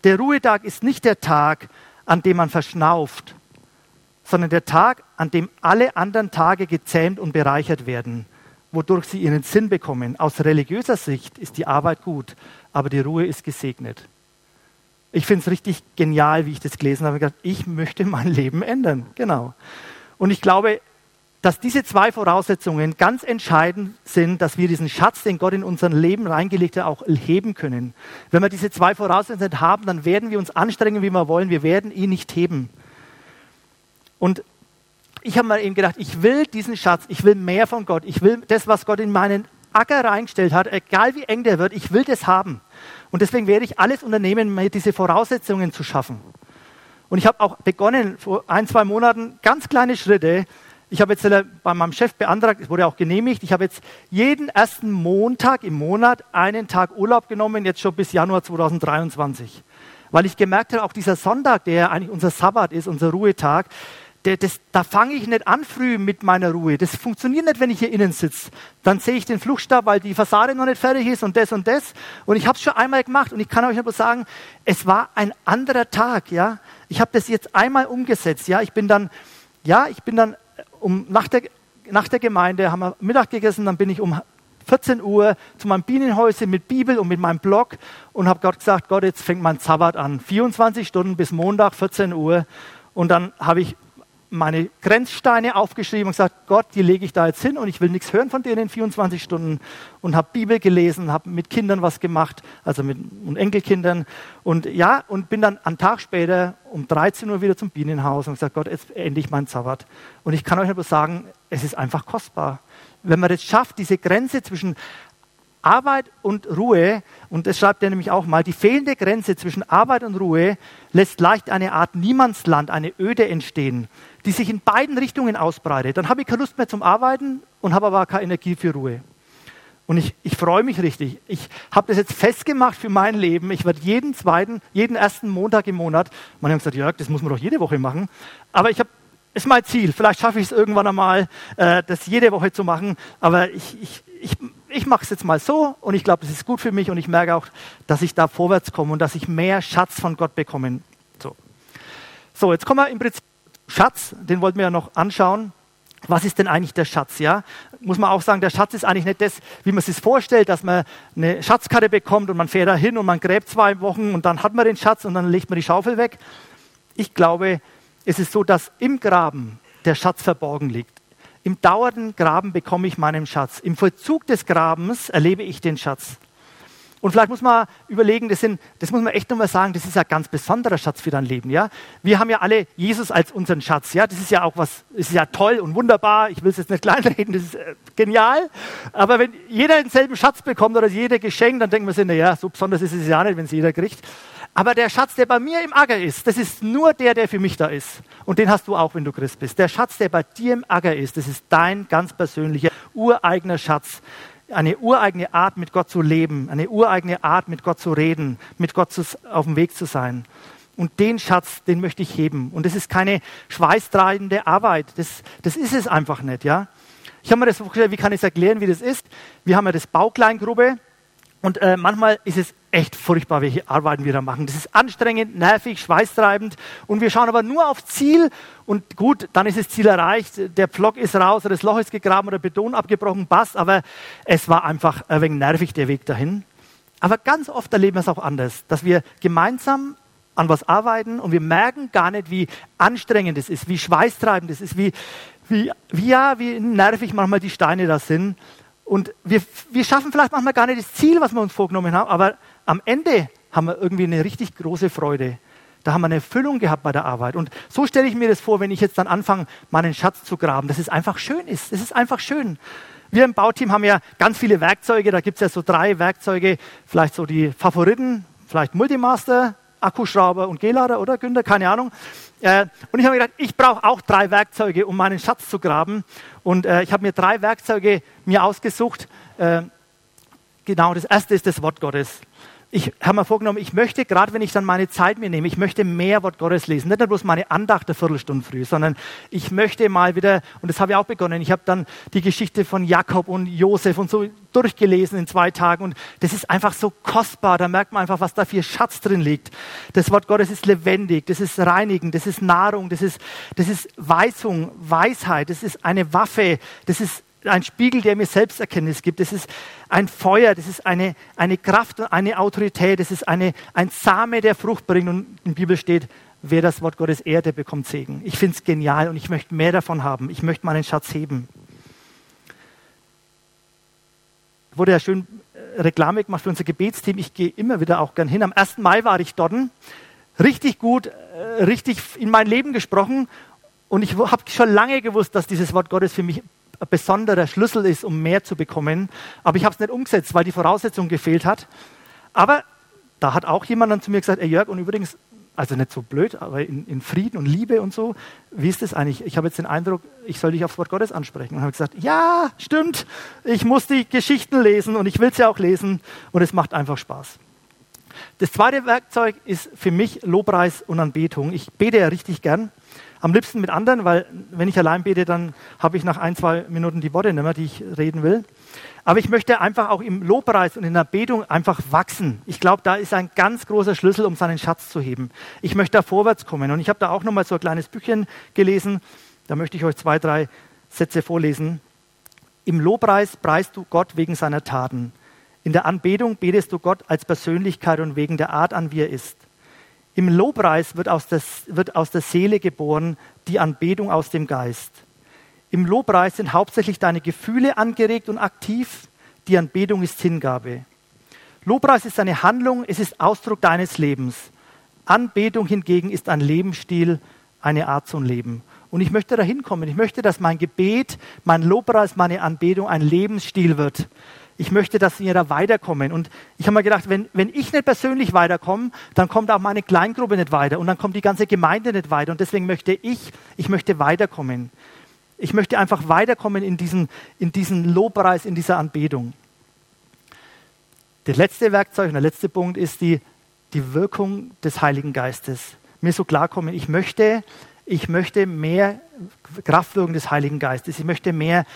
Der Ruhetag ist nicht der Tag, an dem man verschnauft, sondern der Tag, an dem alle anderen Tage gezähmt und bereichert werden, wodurch sie ihren Sinn bekommen. Aus religiöser Sicht ist die Arbeit gut, aber die Ruhe ist gesegnet. Ich finde es richtig genial, wie ich das gelesen habe. Ich, gedacht, ich möchte mein Leben ändern. Genau. Und ich glaube, dass diese zwei Voraussetzungen ganz entscheidend sind, dass wir diesen Schatz, den Gott in unser Leben reingelegt hat, auch heben können. Wenn wir diese zwei Voraussetzungen haben, dann werden wir uns anstrengen, wie wir wollen. Wir werden ihn nicht heben. Und ich habe mir eben gedacht, ich will diesen Schatz, ich will mehr von Gott, ich will das, was Gott in meinen Acker reingestellt hat, egal wie eng der wird, ich will das haben. Und deswegen werde ich alles unternehmen, mir diese Voraussetzungen zu schaffen. Und ich habe auch begonnen, vor ein, zwei Monaten, ganz kleine Schritte. Ich habe jetzt bei meinem Chef beantragt, es wurde auch genehmigt, ich habe jetzt jeden ersten Montag im Monat einen Tag Urlaub genommen, jetzt schon bis Januar 2023. Weil ich gemerkt habe, auch dieser Sonntag, der eigentlich unser Sabbat ist, unser Ruhetag, das, da fange ich nicht an früh mit meiner Ruhe. Das funktioniert nicht, wenn ich hier innen sitze. Dann sehe ich den Fluchtstab, weil die Fassade noch nicht fertig ist und das und das. Und ich habe es schon einmal gemacht und ich kann euch nur sagen, es war ein anderer Tag. Ja, ich habe das jetzt einmal umgesetzt. Ja, ich bin dann, ja, ich bin dann um nach der nach der Gemeinde haben wir Mittag gegessen, dann bin ich um 14 Uhr zu meinem Bienenhäuschen mit Bibel und mit meinem Blog und habe Gott gesagt, Gott, jetzt fängt mein Sabbat an. 24 Stunden bis Montag, 14 Uhr. Und dann habe ich meine Grenzsteine aufgeschrieben und gesagt, Gott, die lege ich da jetzt hin und ich will nichts hören von denen in 24 Stunden und habe Bibel gelesen, habe mit Kindern was gemacht, also mit und Enkelkindern und ja, und bin dann einen Tag später um 13 Uhr wieder zum Bienenhaus und gesagt, Gott, jetzt endlich mein Sabbat. Und ich kann euch nur sagen, es ist einfach kostbar. Wenn man es schafft, diese Grenze zwischen Arbeit und Ruhe, und das schreibt er nämlich auch mal, die fehlende Grenze zwischen Arbeit und Ruhe lässt leicht eine Art Niemandsland, eine Öde entstehen, die sich in beiden Richtungen ausbreitet. Dann habe ich keine Lust mehr zum Arbeiten und habe aber keine Energie für Ruhe. Und ich, ich freue mich richtig. Ich habe das jetzt festgemacht für mein Leben. Ich werde jeden zweiten, jeden ersten Montag im Monat, man hat gesagt, Jörg, das muss man doch jede Woche machen. Aber ich habe, ist mein Ziel. Vielleicht schaffe ich es irgendwann einmal, äh, das jede Woche zu machen. Aber ich, ich, ich, ich mache es jetzt mal so und ich glaube, das ist gut für mich und ich merke auch, dass ich da vorwärts komme und dass ich mehr Schatz von Gott bekomme. So, so jetzt kommen wir im Prinzip Schatz, den wollten wir ja noch anschauen. Was ist denn eigentlich der Schatz? Ja, muss man auch sagen, der Schatz ist eigentlich nicht das, wie man sich vorstellt, dass man eine Schatzkarte bekommt und man fährt da hin und man gräbt zwei Wochen und dann hat man den Schatz und dann legt man die Schaufel weg. Ich glaube, es ist so, dass im Graben der Schatz verborgen liegt. Im dauernden Graben bekomme ich meinen Schatz. Im Vollzug des Grabens erlebe ich den Schatz. Und vielleicht muss man überlegen, das, sind, das muss man echt nochmal sagen, das ist ein ganz besonderer Schatz für dein Leben. Ja? Wir haben ja alle Jesus als unseren Schatz. Ja? Das ist ja auch was, ist ja toll und wunderbar. Ich will es jetzt nicht kleinreden, das ist äh, genial. Aber wenn jeder denselben Schatz bekommt oder jeder Geschenk, dann denken wir sich, naja, so besonders ist es ja nicht, wenn es jeder kriegt. Aber der Schatz, der bei mir im Acker ist, das ist nur der, der für mich da ist. Und den hast du auch, wenn du Christ bist. Der Schatz, der bei dir im Acker ist, das ist dein ganz persönlicher, ureigener Schatz. Eine ureigene Art, mit Gott zu leben, eine ureigene Art, mit Gott zu reden, mit Gott zu, auf dem Weg zu sein. Und den Schatz, den möchte ich heben. Und das ist keine schweißtreibende Arbeit. Das, das ist es einfach nicht, ja. Ich habe mir das vorgestellt, wie kann ich es erklären, wie das ist? Wir haben ja das Baukleingruppe und äh, manchmal ist es echt furchtbar, welche Arbeiten wir da machen. Das ist anstrengend, nervig, schweißtreibend. Und wir schauen aber nur auf Ziel. Und gut, dann ist das Ziel erreicht. Der Pflock ist raus oder das Loch ist gegraben oder Beton abgebrochen, passt. Aber es war einfach ein wenig nervig, der Weg dahin. Aber ganz oft erleben wir es auch anders, dass wir gemeinsam an was arbeiten und wir merken gar nicht, wie anstrengend es ist, wie schweißtreibend es ist, wie, wie, wie, ja, wie nervig manchmal die Steine da sind. Und wir, wir schaffen vielleicht manchmal gar nicht das Ziel, was wir uns vorgenommen haben, aber am Ende haben wir irgendwie eine richtig große Freude. Da haben wir eine Erfüllung gehabt bei der Arbeit. Und so stelle ich mir das vor, wenn ich jetzt dann anfange, meinen Schatz zu graben, dass es einfach schön ist. Es ist einfach schön. Wir im Bauteam haben ja ganz viele Werkzeuge. Da gibt es ja so drei Werkzeuge, vielleicht so die Favoriten, vielleicht Multimaster, Akkuschrauber und Gelader, oder Günther? Keine Ahnung. Äh, und ich habe mir gedacht, ich brauche auch drei Werkzeuge, um meinen Schatz zu graben. Und äh, ich habe mir drei Werkzeuge mir ausgesucht. Äh, genau, das erste ist das Wort Gottes ich habe mir vorgenommen, ich möchte, gerade wenn ich dann meine Zeit mir nehme, ich möchte mehr Wort Gottes lesen. Nicht nur bloß meine Andacht eine Viertelstunde früh, sondern ich möchte mal wieder, und das habe ich auch begonnen, ich habe dann die Geschichte von Jakob und Josef und so durchgelesen in zwei Tagen und das ist einfach so kostbar. Da merkt man einfach, was da für Schatz drin liegt. Das Wort Gottes ist lebendig, das ist reinigend, das ist Nahrung, das ist, das ist Weisung, Weisheit, das ist eine Waffe, das ist ein Spiegel, der mir Selbsterkenntnis gibt. Das ist ein Feuer, das ist eine, eine Kraft und eine Autorität, das ist eine, ein Same, der Frucht bringt. Und in der Bibel steht, wer das Wort Gottes ehrt, der bekommt Segen. Ich finde es genial und ich möchte mehr davon haben. Ich möchte meinen Schatz heben. Wurde ja schön äh, Reklame gemacht für unser Gebetsteam. Ich gehe immer wieder auch gern hin. Am 1. Mai war ich dort. Richtig gut, äh, richtig in mein Leben gesprochen. Und ich habe schon lange gewusst, dass dieses Wort Gottes für mich ein besonderer Schlüssel ist, um mehr zu bekommen. Aber ich habe es nicht umgesetzt, weil die Voraussetzung gefehlt hat. Aber da hat auch jemand dann zu mir gesagt, ey Jörg, und übrigens, also nicht so blöd, aber in, in Frieden und Liebe und so, wie ist das eigentlich? Ich habe jetzt den Eindruck, ich soll dich aufs Wort Gottes ansprechen. Und habe gesagt, ja, stimmt, ich muss die Geschichten lesen und ich will sie ja auch lesen und es macht einfach Spaß. Das zweite Werkzeug ist für mich Lobpreis und Anbetung. Ich bete ja richtig gern. Am liebsten mit anderen, weil wenn ich allein bete, dann habe ich nach ein, zwei Minuten die Worte nicht mehr, die ich reden will. Aber ich möchte einfach auch im Lobpreis und in der Betung einfach wachsen. Ich glaube, da ist ein ganz großer Schlüssel, um seinen Schatz zu heben. Ich möchte da vorwärts kommen. Und ich habe da auch nochmal so ein kleines Büchchen gelesen. Da möchte ich euch zwei, drei Sätze vorlesen. Im Lobpreis preist du Gott wegen seiner Taten. In der Anbetung betest du Gott als Persönlichkeit und wegen der Art an, wie er ist. Im Lobpreis wird aus, der, wird aus der Seele geboren, die Anbetung aus dem Geist. Im Lobpreis sind hauptsächlich deine Gefühle angeregt und aktiv, die Anbetung ist Hingabe. Lobpreis ist eine Handlung, es ist Ausdruck deines Lebens. Anbetung hingegen ist ein Lebensstil, eine Art zu leben. Und ich möchte dahin kommen. Ich möchte, dass mein Gebet, mein Lobpreis, meine Anbetung ein Lebensstil wird ich möchte, dass wir da weiterkommen. Und ich habe mir gedacht, wenn, wenn ich nicht persönlich weiterkomme, dann kommt auch meine Kleingruppe nicht weiter und dann kommt die ganze Gemeinde nicht weiter. Und deswegen möchte ich, ich möchte weiterkommen. Ich möchte einfach weiterkommen in diesen, in diesen Lobpreis, in dieser Anbetung. Das letzte Werkzeug und der letzte Punkt ist die, die Wirkung des Heiligen Geistes. Mir so klarkommen, ich möchte, ich möchte mehr Kraftwirkung des Heiligen Geistes. Ich möchte mehr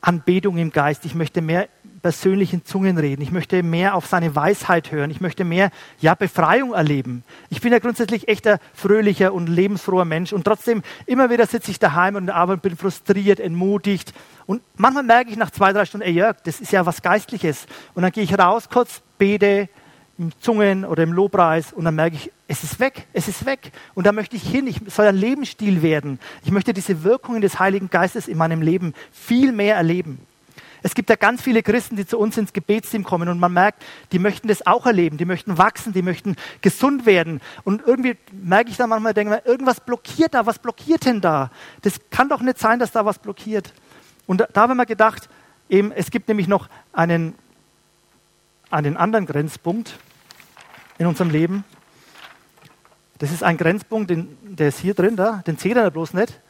Anbetung im Geist. Ich möchte mehr persönlichen Zungen reden. Ich möchte mehr auf seine Weisheit hören. Ich möchte mehr ja, Befreiung erleben. Ich bin ja grundsätzlich echt ein fröhlicher und lebensfroher Mensch. Und trotzdem, immer wieder sitze ich daheim und arbeite, bin frustriert, entmutigt. Und manchmal merke ich nach zwei, drei Stunden, ey Jörg, das ist ja was Geistliches. Und dann gehe ich raus, kurz bete, im Zungen oder im Lobpreis und dann merke ich, es ist weg, es ist weg. Und da möchte ich hin, ich soll ein Lebensstil werden. Ich möchte diese Wirkungen des Heiligen Geistes in meinem Leben viel mehr erleben. Es gibt ja ganz viele Christen, die zu uns ins Gebetsteam kommen und man merkt, die möchten das auch erleben, die möchten wachsen, die möchten gesund werden. Und irgendwie merke ich dann manchmal, denke ich, irgendwas blockiert da, was blockiert denn da? Das kann doch nicht sein, dass da was blockiert. Und da, da haben wir gedacht, eben, es gibt nämlich noch einen einen anderen Grenzpunkt in unserem Leben. Das ist ein Grenzpunkt, den, der ist hier drin, da, den seht ihr bloß nicht.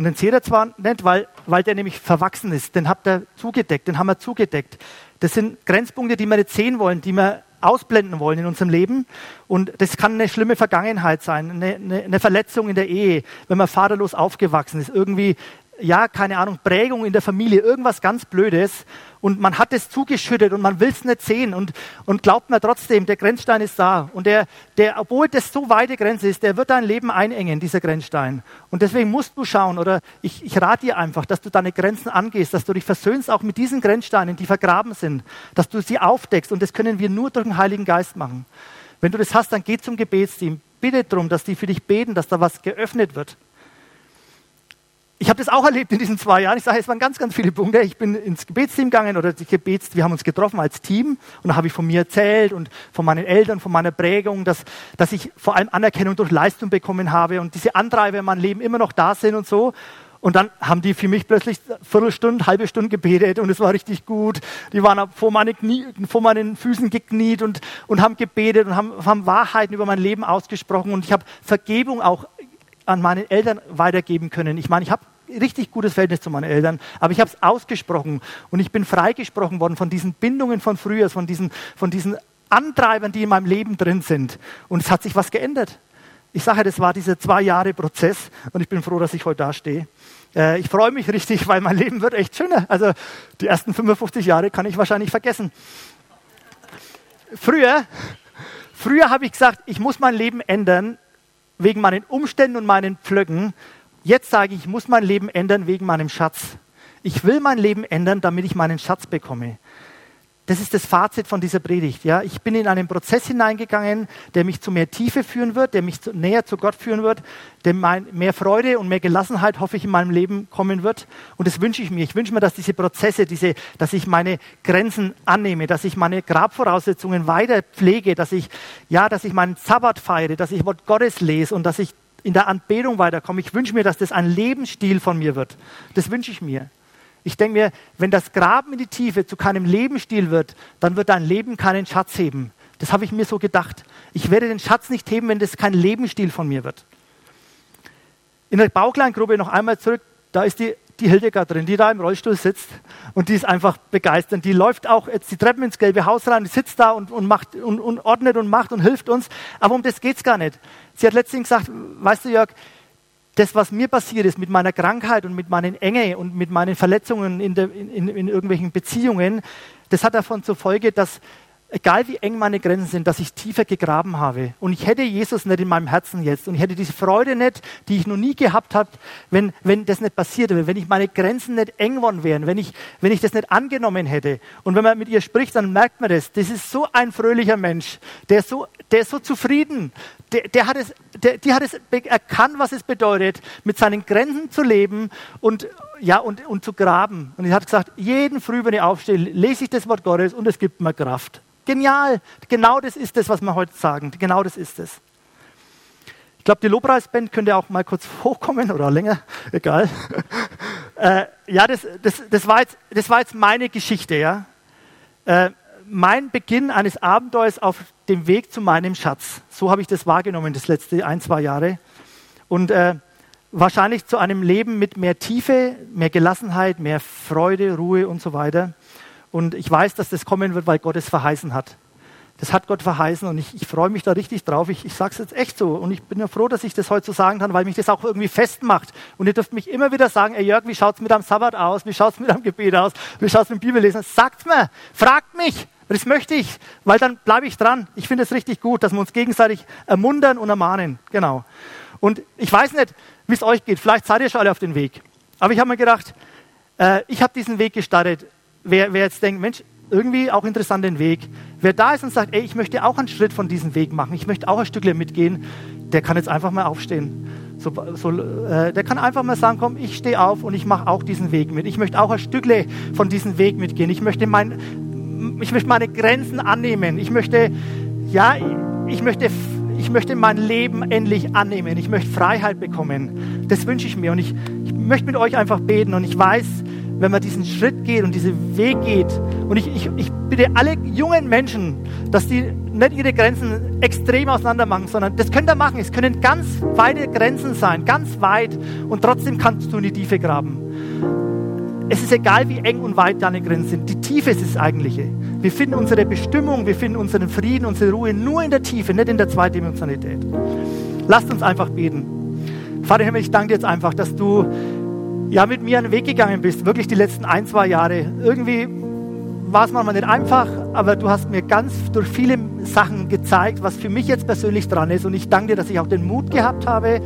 Und den seht ihr zwar nicht, weil, weil der nämlich verwachsen ist. Den habt ihr zugedeckt, den haben wir zugedeckt. Das sind Grenzpunkte, die wir nicht sehen wollen, die wir ausblenden wollen in unserem Leben. Und das kann eine schlimme Vergangenheit sein, eine, eine, eine Verletzung in der Ehe, wenn man vaterlos aufgewachsen ist, irgendwie ja, keine Ahnung, Prägung in der Familie, irgendwas ganz Blödes und man hat es zugeschüttet und man will es nicht sehen und, und glaubt mir trotzdem, der Grenzstein ist da und der, der, obwohl das so weite Grenze ist, der wird dein Leben einengen, dieser Grenzstein. Und deswegen musst du schauen oder ich, ich rate dir einfach, dass du deine Grenzen angehst, dass du dich versöhnst auch mit diesen Grenzsteinen, die vergraben sind, dass du sie aufdeckst und das können wir nur durch den Heiligen Geist machen. Wenn du das hast, dann geh zum Gebetsteam, bitte darum, dass die für dich beten, dass da was geöffnet wird. Ich habe das auch erlebt in diesen zwei Jahren. Ich sage, es waren ganz, ganz viele Punkte. Ich bin ins Gebetsteam gegangen oder die Gebets, wir haben uns getroffen als Team und da habe ich von mir erzählt und von meinen Eltern, von meiner Prägung, dass, dass ich vor allem Anerkennung durch Leistung bekommen habe und diese Antreiber in meinem Leben immer noch da sind und so. Und dann haben die für mich plötzlich Viertelstunde, halbe Stunde gebetet und es war richtig gut. Die waren vor, meine Knie, vor meinen Füßen gekniet und, und haben gebetet und haben, haben Wahrheiten über mein Leben ausgesprochen und ich habe Vergebung auch an meine Eltern weitergeben können. Ich meine, ich habe richtig gutes Verhältnis zu meinen Eltern, aber ich habe es ausgesprochen und ich bin freigesprochen worden von diesen Bindungen von früher, von diesen, von diesen Antreibern, die in meinem Leben drin sind. Und es hat sich was geändert. Ich sage, das war dieser zwei Jahre Prozess und ich bin froh, dass ich heute da stehe. Äh, ich freue mich richtig, weil mein Leben wird echt schöner. Also die ersten 55 Jahre kann ich wahrscheinlich vergessen. Früher, früher habe ich gesagt, ich muss mein Leben ändern wegen meinen Umständen und meinen Pflöcken, Jetzt sage ich, ich muss mein Leben ändern wegen meinem Schatz. Ich will mein Leben ändern, damit ich meinen Schatz bekomme. Das ist das Fazit von dieser Predigt. Ja? Ich bin in einen Prozess hineingegangen, der mich zu mehr Tiefe führen wird, der mich zu, näher zu Gott führen wird, der mein, mehr Freude und mehr Gelassenheit, hoffe ich, in meinem Leben kommen wird. Und das wünsche ich mir. Ich wünsche mir, dass diese Prozesse, diese, dass ich meine Grenzen annehme, dass ich meine Grabvoraussetzungen weiter pflege, dass ich, ja, dass ich meinen Sabbat feiere, dass ich Wort Gottes lese und dass ich in der Anbetung weiterkomme. Ich wünsche mir, dass das ein Lebensstil von mir wird. Das wünsche ich mir. Ich denke mir, wenn das Graben in die Tiefe zu keinem Lebensstil wird, dann wird dein Leben keinen Schatz heben. Das habe ich mir so gedacht. Ich werde den Schatz nicht heben, wenn das kein Lebensstil von mir wird. In der Baukleingruppe noch einmal zurück, da ist die die Hildegard drin, die da im Rollstuhl sitzt und die ist einfach begeistert. Die läuft auch jetzt die Treppen ins gelbe Haus rein, die sitzt da und, und macht und, und ordnet und macht und hilft uns. Aber um das geht es gar nicht. Sie hat letztens gesagt, weißt du Jörg, das, was mir passiert ist mit meiner Krankheit und mit meinen Enge und mit meinen Verletzungen in, der, in, in irgendwelchen Beziehungen, das hat davon zur Folge, dass egal wie eng meine Grenzen sind, dass ich tiefer gegraben habe. Und ich hätte Jesus nicht in meinem Herzen jetzt. Und ich hätte diese Freude nicht, die ich noch nie gehabt habe, wenn, wenn das nicht passiert wäre, wenn ich meine Grenzen nicht eng worden wären, wenn ich, wenn ich das nicht angenommen hätte. Und wenn man mit ihr spricht, dann merkt man das. Das ist so ein fröhlicher Mensch, der ist so, der ist so zufrieden. Der, der hat es, der, die hat es erkannt, was es bedeutet, mit seinen Grenzen zu leben und, ja, und, und zu graben. Und er hat gesagt, jeden Früh, wenn ich aufstehe, lese ich das Wort Gottes und es gibt mir Kraft. Genial. Genau das ist es, was wir heute sagen. Genau das ist es. Ich glaube, die Lobpreisband könnte auch mal kurz hochkommen oder länger, egal. äh, ja, das, das, das, war jetzt, das war jetzt meine Geschichte. Ja? Äh, mein Beginn eines Abenteuers auf dem Weg zu meinem Schatz. So habe ich das wahrgenommen, das letzte ein, zwei Jahre. Und äh, wahrscheinlich zu einem Leben mit mehr Tiefe, mehr Gelassenheit, mehr Freude, Ruhe und so weiter. Und ich weiß, dass das kommen wird, weil Gott es verheißen hat. Das hat Gott verheißen und ich, ich freue mich da richtig drauf. Ich, ich sage es jetzt echt so und ich bin ja froh, dass ich das heute so sagen kann, weil mich das auch irgendwie festmacht. Und ihr dürft mich immer wieder sagen, ey Jörg, wie schaut es mit am Sabbat aus? Wie schaut es mit am Gebet aus? Wie schaut es mit dem Bibellesen? Sagt mir, fragt mich. Das möchte ich, weil dann bleibe ich dran. Ich finde es richtig gut, dass wir uns gegenseitig ermuntern und ermahnen. Genau. Und ich weiß nicht, wie es euch geht. Vielleicht seid ihr schon alle auf dem Weg. Aber ich habe mir gedacht, äh, ich habe diesen Weg gestartet wer, wer jetzt denkt, Mensch, irgendwie auch interessant den Weg. Wer da ist und sagt, ey, ich möchte auch einen Schritt von diesem Weg machen, ich möchte auch ein Stückchen mitgehen, der kann jetzt einfach mal aufstehen. So, so, äh, der kann einfach mal sagen, komm, ich stehe auf und ich mache auch diesen Weg mit. Ich möchte auch ein Stückle von diesem Weg mitgehen. Ich möchte, mein, ich möchte meine Grenzen annehmen. Ich möchte, ja, ich möchte, ich möchte mein Leben endlich annehmen. Ich möchte Freiheit bekommen. Das wünsche ich mir und ich, ich möchte mit euch einfach beten und ich weiß, wenn man diesen Schritt geht und diesen Weg geht. Und ich, ich, ich bitte alle jungen Menschen, dass die nicht ihre Grenzen extrem auseinander machen, sondern das könnt ihr machen. Es können ganz weite Grenzen sein, ganz weit. Und trotzdem kannst du in die Tiefe graben. Es ist egal, wie eng und weit deine Grenzen sind. Die Tiefe ist das Eigentliche. Wir finden unsere Bestimmung, wir finden unseren Frieden, unsere Ruhe nur in der Tiefe, nicht in der Zweidimensionalität. Lasst uns einfach beten. Vater Himmel, ich danke dir jetzt einfach, dass du ja mit mir einen Weg gegangen bist, wirklich die letzten ein, zwei Jahre. Irgendwie war es manchmal nicht einfach, aber du hast mir ganz durch viele Sachen gezeigt, was für mich jetzt persönlich dran ist. Und ich danke dir, dass ich auch den Mut gehabt habe,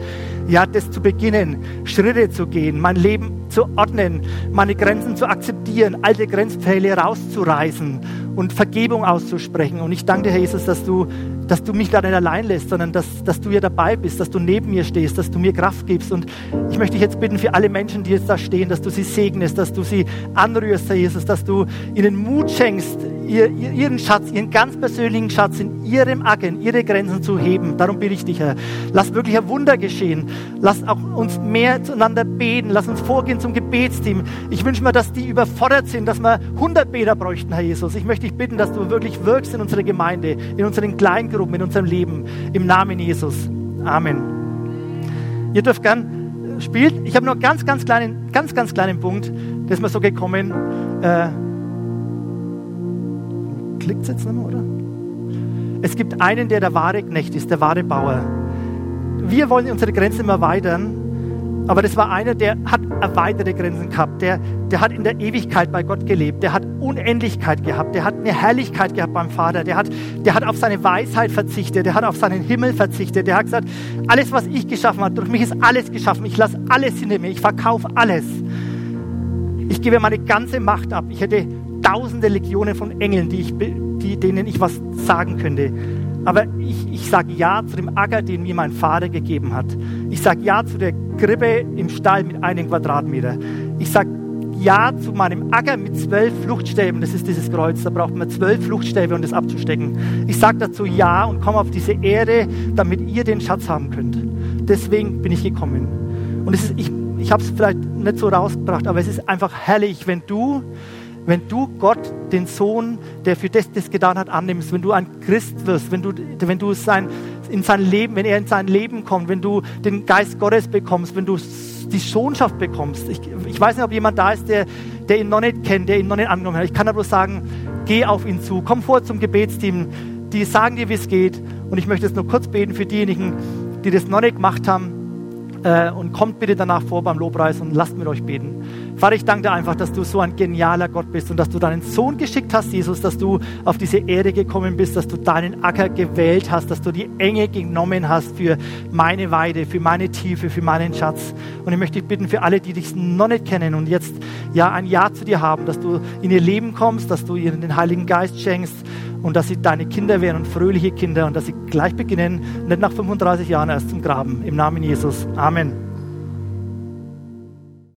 ja, das zu beginnen, Schritte zu gehen, mein Leben zu ordnen, meine Grenzen zu akzeptieren, alte Grenzpfähle rauszureißen und Vergebung auszusprechen. Und ich danke dir, Herr Jesus, dass du, dass du mich da nicht allein lässt, sondern dass, dass du hier dabei bist, dass du neben mir stehst, dass du mir Kraft gibst. Und ich möchte dich jetzt bitten für alle Menschen, die jetzt da stehen, dass du sie segnest, dass du sie anrührst, Herr Jesus, dass du ihnen Mut schenkst, ihr, ihren Schatz, ihren ganz persönlichen Schatz in ihrem Acker, in ihre Grenzen zu heben. Darum bitte ich dich, Herr. Lass wirklich ein Wunder geschehen. Lass auch uns mehr zueinander beten. Lass uns vorgehen zum Gebetsteam. Ich wünsche mir, dass die überfordert sind, dass wir 100 Beter bräuchten, Herr Jesus. Ich möchte dich bitten, dass du wirklich wirkst in unserer Gemeinde, in unseren Kleingruppen, in unserem Leben. Im Namen Jesus. Amen. Ihr dürft gern spielen. Ich habe nur einen ganz, ganz kleinen, ganz, ganz kleinen Punkt. Der ist mir so gekommen. Äh, Klickt es jetzt nicht mehr, oder? Es gibt einen, der der wahre Knecht ist, der wahre Bauer. Wir wollen unsere Grenzen immer erweitern, aber das war einer, der hat erweiterte Grenzen gehabt. Der, der hat in der Ewigkeit bei Gott gelebt. Der hat Unendlichkeit gehabt. Der hat eine Herrlichkeit gehabt beim Vater. Der hat, der hat auf seine Weisheit verzichtet. Der hat auf seinen Himmel verzichtet. Der hat gesagt, alles, was ich geschaffen habe, durch mich ist alles geschaffen. Ich lasse alles hinter mir. Ich verkaufe alles. Ich gebe meine ganze Macht ab. Ich hätte tausende Legionen von Engeln, die ich, die, denen ich was sagen könnte. Aber ich, ich sage Ja zu dem Acker, den mir mein Vater gegeben hat. Ich sage Ja zu der Krippe im Stall mit einem Quadratmeter. Ich sage Ja zu meinem Acker mit zwölf Fluchtstäben. Das ist dieses Kreuz. Da braucht man zwölf Fluchtstäbe, um das abzustecken. Ich sage dazu Ja und komme auf diese Erde, damit ihr den Schatz haben könnt. Deswegen bin ich gekommen. Und es ist, ich, ich habe es vielleicht nicht so rausgebracht, aber es ist einfach herrlich, wenn du wenn du Gott, den Sohn, der für das, das getan hat, annimmst, wenn du ein Christ wirst, wenn du, wenn du sein, in sein Leben, wenn er in sein Leben kommt, wenn du den Geist Gottes bekommst, wenn du die Sohnschaft bekommst. Ich, ich weiß nicht, ob jemand da ist, der, der ihn noch nicht kennt, der ihn noch nicht angenommen hat. Ich kann aber sagen, geh auf ihn zu, komm vor zum Gebetsteam, die sagen dir, wie es geht. Und ich möchte jetzt nur kurz beten für diejenigen, die das noch nicht gemacht haben äh, und kommt bitte danach vor beim Lobpreis und lasst mit euch beten. Vater, ich danke dir einfach, dass du so ein genialer Gott bist und dass du deinen Sohn geschickt hast, Jesus, dass du auf diese Erde gekommen bist, dass du deinen Acker gewählt hast, dass du die Enge genommen hast für meine Weide, für meine Tiefe, für meinen Schatz. Und ich möchte dich bitten für alle, die dich noch nicht kennen und jetzt ja ein Ja zu dir haben, dass du in ihr Leben kommst, dass du ihnen den Heiligen Geist schenkst und dass sie deine Kinder werden und fröhliche Kinder und dass sie gleich beginnen, nicht nach 35 Jahren erst zum Graben. Im Namen Jesus. Amen.